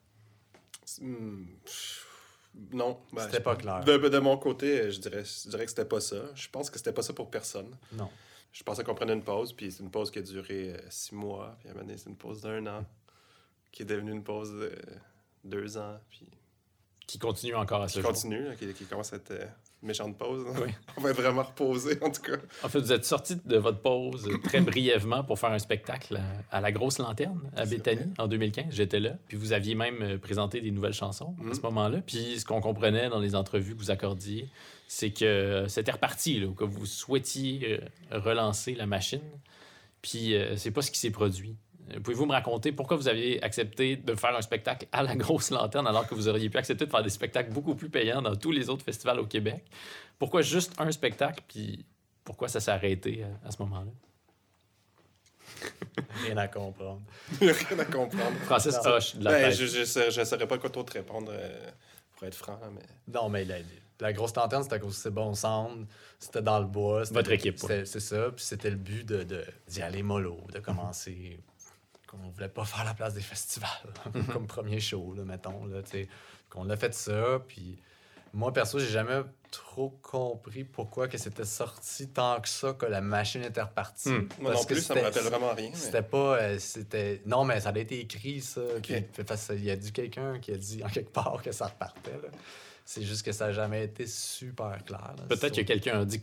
Non. Ben, c'était pas clair. De, mon côté, je dirais, je dirais que c'était pas ça. Je pense que c'était pas ça pour personne. Non. Je pensais qu'on prenait une pause, puis c'est une pause qui a duré euh, six mois, puis à un moment donné, c'est une pause d'un an, qui est devenue une pause de deux ans, puis... Qui continue encore à ce qui continue, qui, commence à être euh, méchante pause. On va être vraiment reposer, en tout cas. En fait, vous êtes sorti de votre pause très brièvement pour faire un spectacle à, la Grosse Lanterne, à Béthanie, en 2015. J'étais là. Puis vous aviez même euh, présenté des nouvelles chansons à ce mm. moment-là. Puis ce qu'on comprenait dans les entrevues que vous accordiez, c'est que c'était reparti, là, que vous souhaitiez euh, relancer la machine. Puis euh, c'est pas ce qui s'est produit. Pouvez-vous me raconter pourquoi vous aviez accepté de faire un spectacle à la grosse lanterne alors que vous auriez pu accepter de faire des spectacles beaucoup plus payants dans tous les autres festivals au Québec? Pourquoi juste un spectacle, puis pourquoi ça s'est arrêté à, ce moment-là? Rien à comprendre. Rien à comprendre. Francis Hoche, de la ben, Je ne saurais pas quoi trop te répondre, euh, pour être franc. Mais... Non, mais la, grosse lanterne, c'était à cause de bon sound, c'était dans le bois. Votre équipe, C'est ça, puis c'était le but d'y de, d'y aller mollo, de commencer on voulait pas faire la place des festivals comme premier show, là, mettons. Là, qu'on a fait ça, puis moi, perso, j'ai jamais trop compris pourquoi que c'était sorti tant que ça, que la machine était repartie. Hmm. Moi non plus, ça me rappelle vraiment rien. C'était pas... Euh, c'était... Non, mais ça a été écrit, ça. il y a dit quelqu'un qui a dit en quelque part que ça repartait. C'est juste que ça n'a jamais été super clair. Peut-être que quelqu'un a dit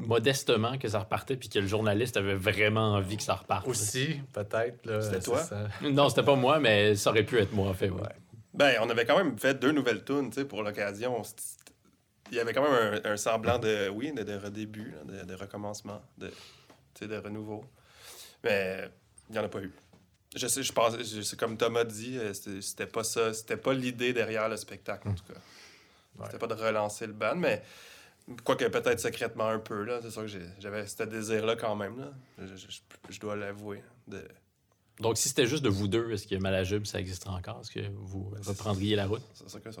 modestement que ça repartait puis que le journaliste avait vraiment envie que ça reparte. Aussi, peut-être. C'était toi? Non, c'était pas moi, mais ça aurait pu être moi, en fait. Ouais. Ben, on avait quand même fait deux nouvelles tunes pour l'occasion. Il y avait quand même un, semblant de, oui, de, redébut, de, recommencement, de, de renouveau. Mais il n'y en a pas eu. Je sais, je pense, c'est comme Thomas dit, euh, c'était pas ça, c'était pas l'idée derrière le spectacle, en tout cas. C'était pas de relancer le band, mais Quoique peut-être secrètement un peu, là. C'est sûr que j'avais ce désir-là quand même, là. Je, dois l'avouer. De... Donc, si c'était juste de vous deux, est-ce que Malajube, ça existerait encore? Est-ce que vous reprendriez la route? C'est sûr que si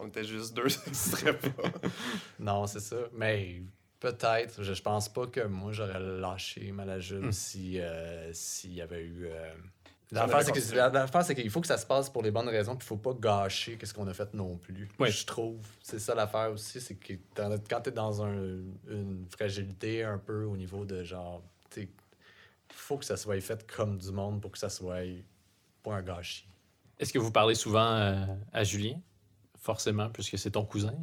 on était juste deux, ça n'existerait pas. non, c'est ça. Mais peut-être. Je, pense pas que moi, j'aurais lâché Malajube hmm. si euh, s'il y avait eu... Euh, L'affaire, c'est qu'il faut que ça se passe pour les bonnes raisons, puis il faut pas gâcher ce qu'on a fait non plus. Je trouve. C'est ça l'affaire aussi, c'est que quand tu es dans une fragilité un peu au niveau de genre. Il faut que ça soit fait comme du monde pour que ça soit pas un gâchis. Est-ce que vous parlez souvent euh, à Julien? Forcément, puisque c'est ton cousin?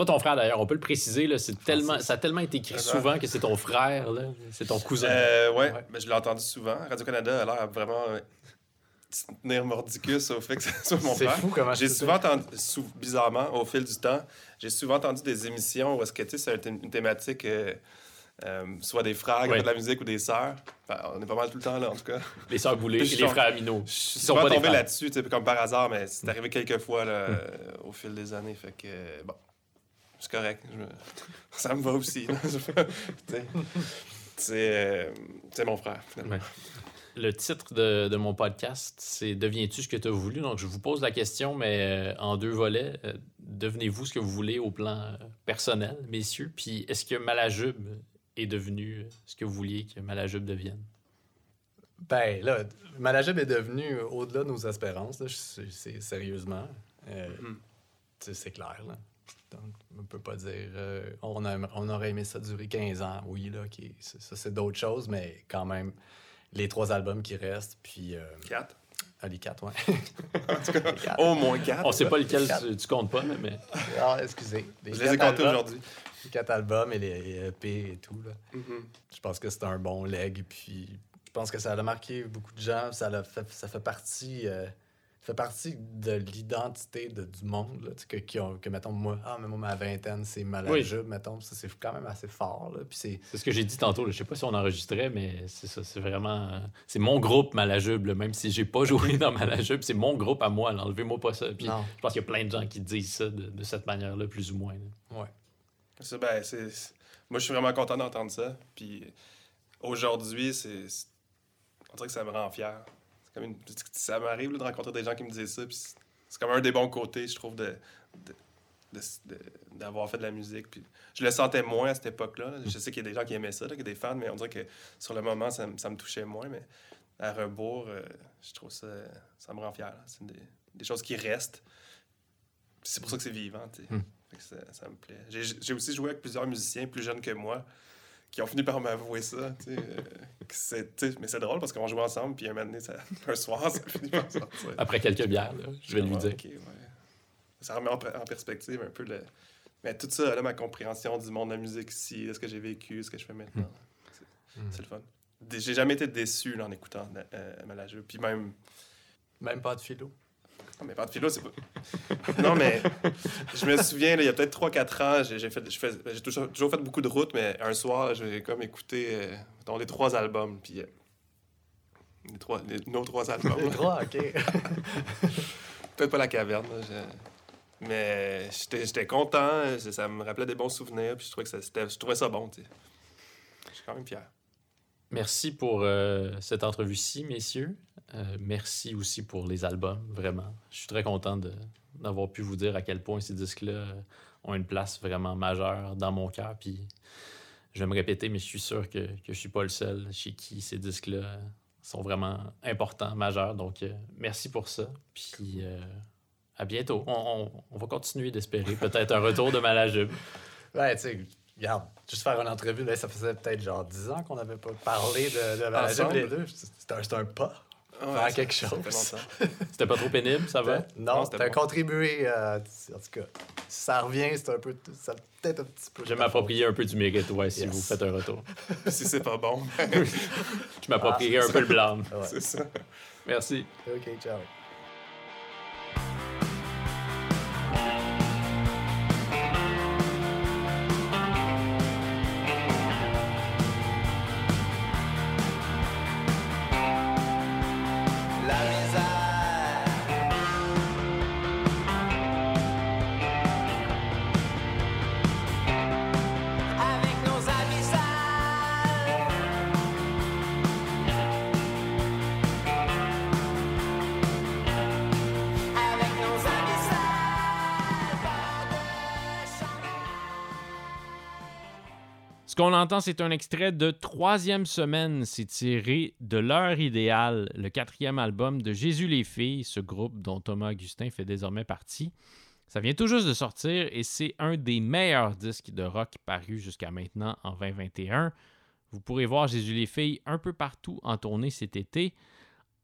Pas ton frère d'ailleurs, on peut le préciser. Là, c'est tellement, ça a tellement été écrit souvent que c'est ton frère, c'est ton cousin. Euh, ouais, Mais je l'ai entendu souvent. Radio-Canada a l'air vraiment euh, tenir mordicus au fait que ce soit mon frère. C'est fou comment J'ai souvent entendu, bizarrement, au fil du temps, j'ai souvent entendu des émissions où est-ce que c'est une thématique. Euh, euh, soit des frères qui de la musique ou des sœurs. Enfin, on est pas mal tout le temps là, en tout cas. Les sœurs Boulay et les frères Amino. Je suis souvent tombé là-dessus, comme par hasard, mais c'est arrivé quelques fois là, hmm. au fil des années. Fait que, bon, c'est correct. Ça me va aussi. Euh, c'est mon frère, finalement. Le titre de, de mon podcast, c'est Deviens-tu ce que tu as voulu? Donc, je vous pose la question, mais euh, en deux volets. Euh, devenez-vous ce que vous voulez au plan personnel, messieurs? Puis, est-ce que Malajube est devenu ce que vous vouliez que Malajube devienne? Ben, là, Malajube est devenu au-delà de nos espérances, c'est sérieusement. Mm. C'est clair, là. Donc, on ne peut pas dire. Euh, on, on, aurait aimé ça durer 15 ans. Oui, là, ça, c'est d'autres choses, mais quand même, les trois albums qui restent. Puis. Euh, quatre. Ah, les quatre, ouais. Au moins quatre. On sait pas lequel tu, comptes pas, mais. Ah, excusez. Les Je les ai comptés aujourd'hui. Les quatre albums et les EP et tout. Là. Mm-hmm. Je pense que c'est un bon leg. Puis je pense que ça a marqué beaucoup de gens. Ça, fait, ça fait partie. Euh, fait partie de l'identité du monde. Là, que, qui ont, que, mettons, moi, ah, mais moi, ma vingtaine, c'est Malajube, mettons. Ça, c'est quand même assez fort. Là, puis c'est... c'est ce que j'ai dit tantôt. Là. Je sais pas si on enregistrait, mais c'est ça. C'est vraiment. c'est mon groupe Malajube, même si j'ai pas joué dans Malajube. C'est mon groupe à moi. Enlevez-moi pas ça. Puis je pense qu'il y a plein de gens qui disent ça de, cette manière-là, plus ou moins. Ouais. Ça, ben, c'est... Moi, je suis vraiment content d'entendre ça. Puis aujourd'hui, c'est. On dirait que ça me rend fier ça m'arrive de rencontrer des gens qui me disent ça. c'est comme un des bons côtés, je trouve, de, d'avoir fait de la musique. Puis je le sentais moins à cette époque-là. Je sais qu'il y a des gens qui aimaient ça, qu'il y a des fans, mais on dirait que sur le moment, ça, me touchait moins. Mais à rebours, euh, je trouve ça, ça me rend fier. C'est des, choses qui restent. C'est pour ça que c'est vivant. Hmm. Ça, ça, me plaît. J'ai aussi joué avec plusieurs musiciens plus jeunes que moi qui ont fini par m'avouer ça. Tu sais, euh, mais c'est drôle parce qu'on joue ensemble, puis un, moment donné, ça, un soir, ça finit par sortir. Après quelques bières, là, je vais lui dire. Ça remet en, perspective un peu le. Mais tout ça, là, ma compréhension du monde de la musique ici, de ce que j'ai vécu, ce que je fais maintenant. Hmm. C'est le fun. J'ai jamais été déçu là, en écoutant euh, Malajeux. Puis même. Même pas de philo. Non, mais pas de philo, c'est pas. non, mais je me souviens, il y a peut-être 3-4 ans, j'ai fait, j'ai toujours, fait beaucoup de routes, mais un soir, j'ai comme écouté euh, les trois albums. Puis, euh, les trois, nos trois albums. les trois, ok. peut-être pas la caverne, mais j'étais content, ça me rappelait des bons souvenirs, puis je trouvais, que ça, je trouvais ça bon. Je suis quand même fier. Merci pour euh, cette entrevue-ci, messieurs. Euh, merci aussi pour les albums, vraiment. Je suis très content d'avoir pu vous dire à quel point ces disques-là euh, ont une place vraiment majeure dans mon cœur. Puis je vais me répéter, mais je suis sûr que, que je ne suis pas le seul chez qui ces disques-là sont vraiment importants, majeurs. Donc, merci pour ça. Puis à bientôt. On, va continuer d'espérer peut-être un retour de Malajube. Ouais, tu sais regarde, juste faire une entrevue, là, ça faisait peut-être genre 10 ans qu'on n'avait pas parlé de, de la les deux. C'était un, pas. Faire quelque chose. C'était pas trop pénible, ça va? Non, c'était contribué. Euh, en tout cas, si ça revient, c'est un peu. Ça peut-être un petit peu. Je vais m'approprier un peu du mérite, ouais, si vous faites un retour. si c'est pas bon. Je m'approprierai ah, un peu le blâme. C'est ça. Merci. OK, ciao. C'est un extrait de troisième semaine. C'est tiré de L'heure idéale, le quatrième album de Jésus les filles, ce groupe dont Thomas Augustin fait désormais partie. Ça vient tout juste de sortir et c'est un des meilleurs disques de rock parus jusqu'à maintenant en 2021. Vous pourrez voir Jésus les filles un peu partout en tournée cet été,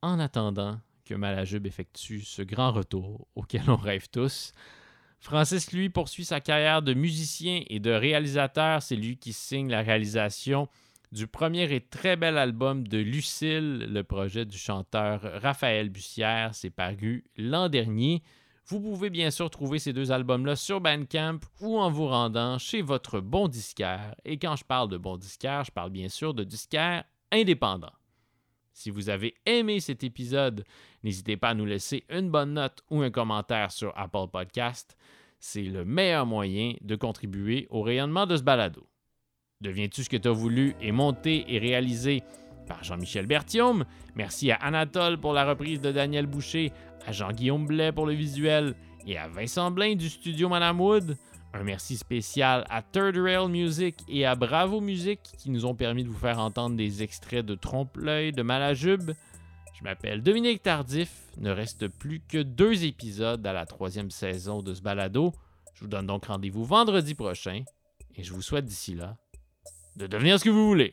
en attendant que Malajube effectue ce grand retour auquel on rêve tous. Francis, lui, poursuit sa carrière de musicien et de réalisateur. C'est lui qui signe la réalisation du premier et très bel album de Lucille, le projet du chanteur Raphaël Bussière. C'est paru l'an dernier. Vous pouvez bien sûr trouver ces deux albums-là sur Bandcamp ou en vous rendant chez votre bon disquaire. Et quand je parle de bon disquaire, je parle bien sûr de disquaire indépendant. Si vous avez aimé cet épisode, n'hésitez pas à nous laisser une bonne note ou un commentaire sur Apple Podcast. C'est le meilleur moyen de contribuer au rayonnement de ce balado. Deviens-tu ce que tu as voulu et monté et réalisé par Jean-Michel Berthiaume? Merci à Anatole pour la reprise de Daniel Boucher, à Jean-Guillaume Blais pour le visuel et à Vincent Blain du studio Madame Wood. Un merci spécial à Third Rail Music et à Bravo Music qui nous ont permis de vous faire entendre des extraits de Trompe-l'œil de Malajube. Je m'appelle Dominique Tardif. Ne reste plus que deux épisodes à la troisième saison de ce balado. Je vous donne donc rendez-vous vendredi prochain et je vous souhaite d'ici là de devenir ce que vous voulez.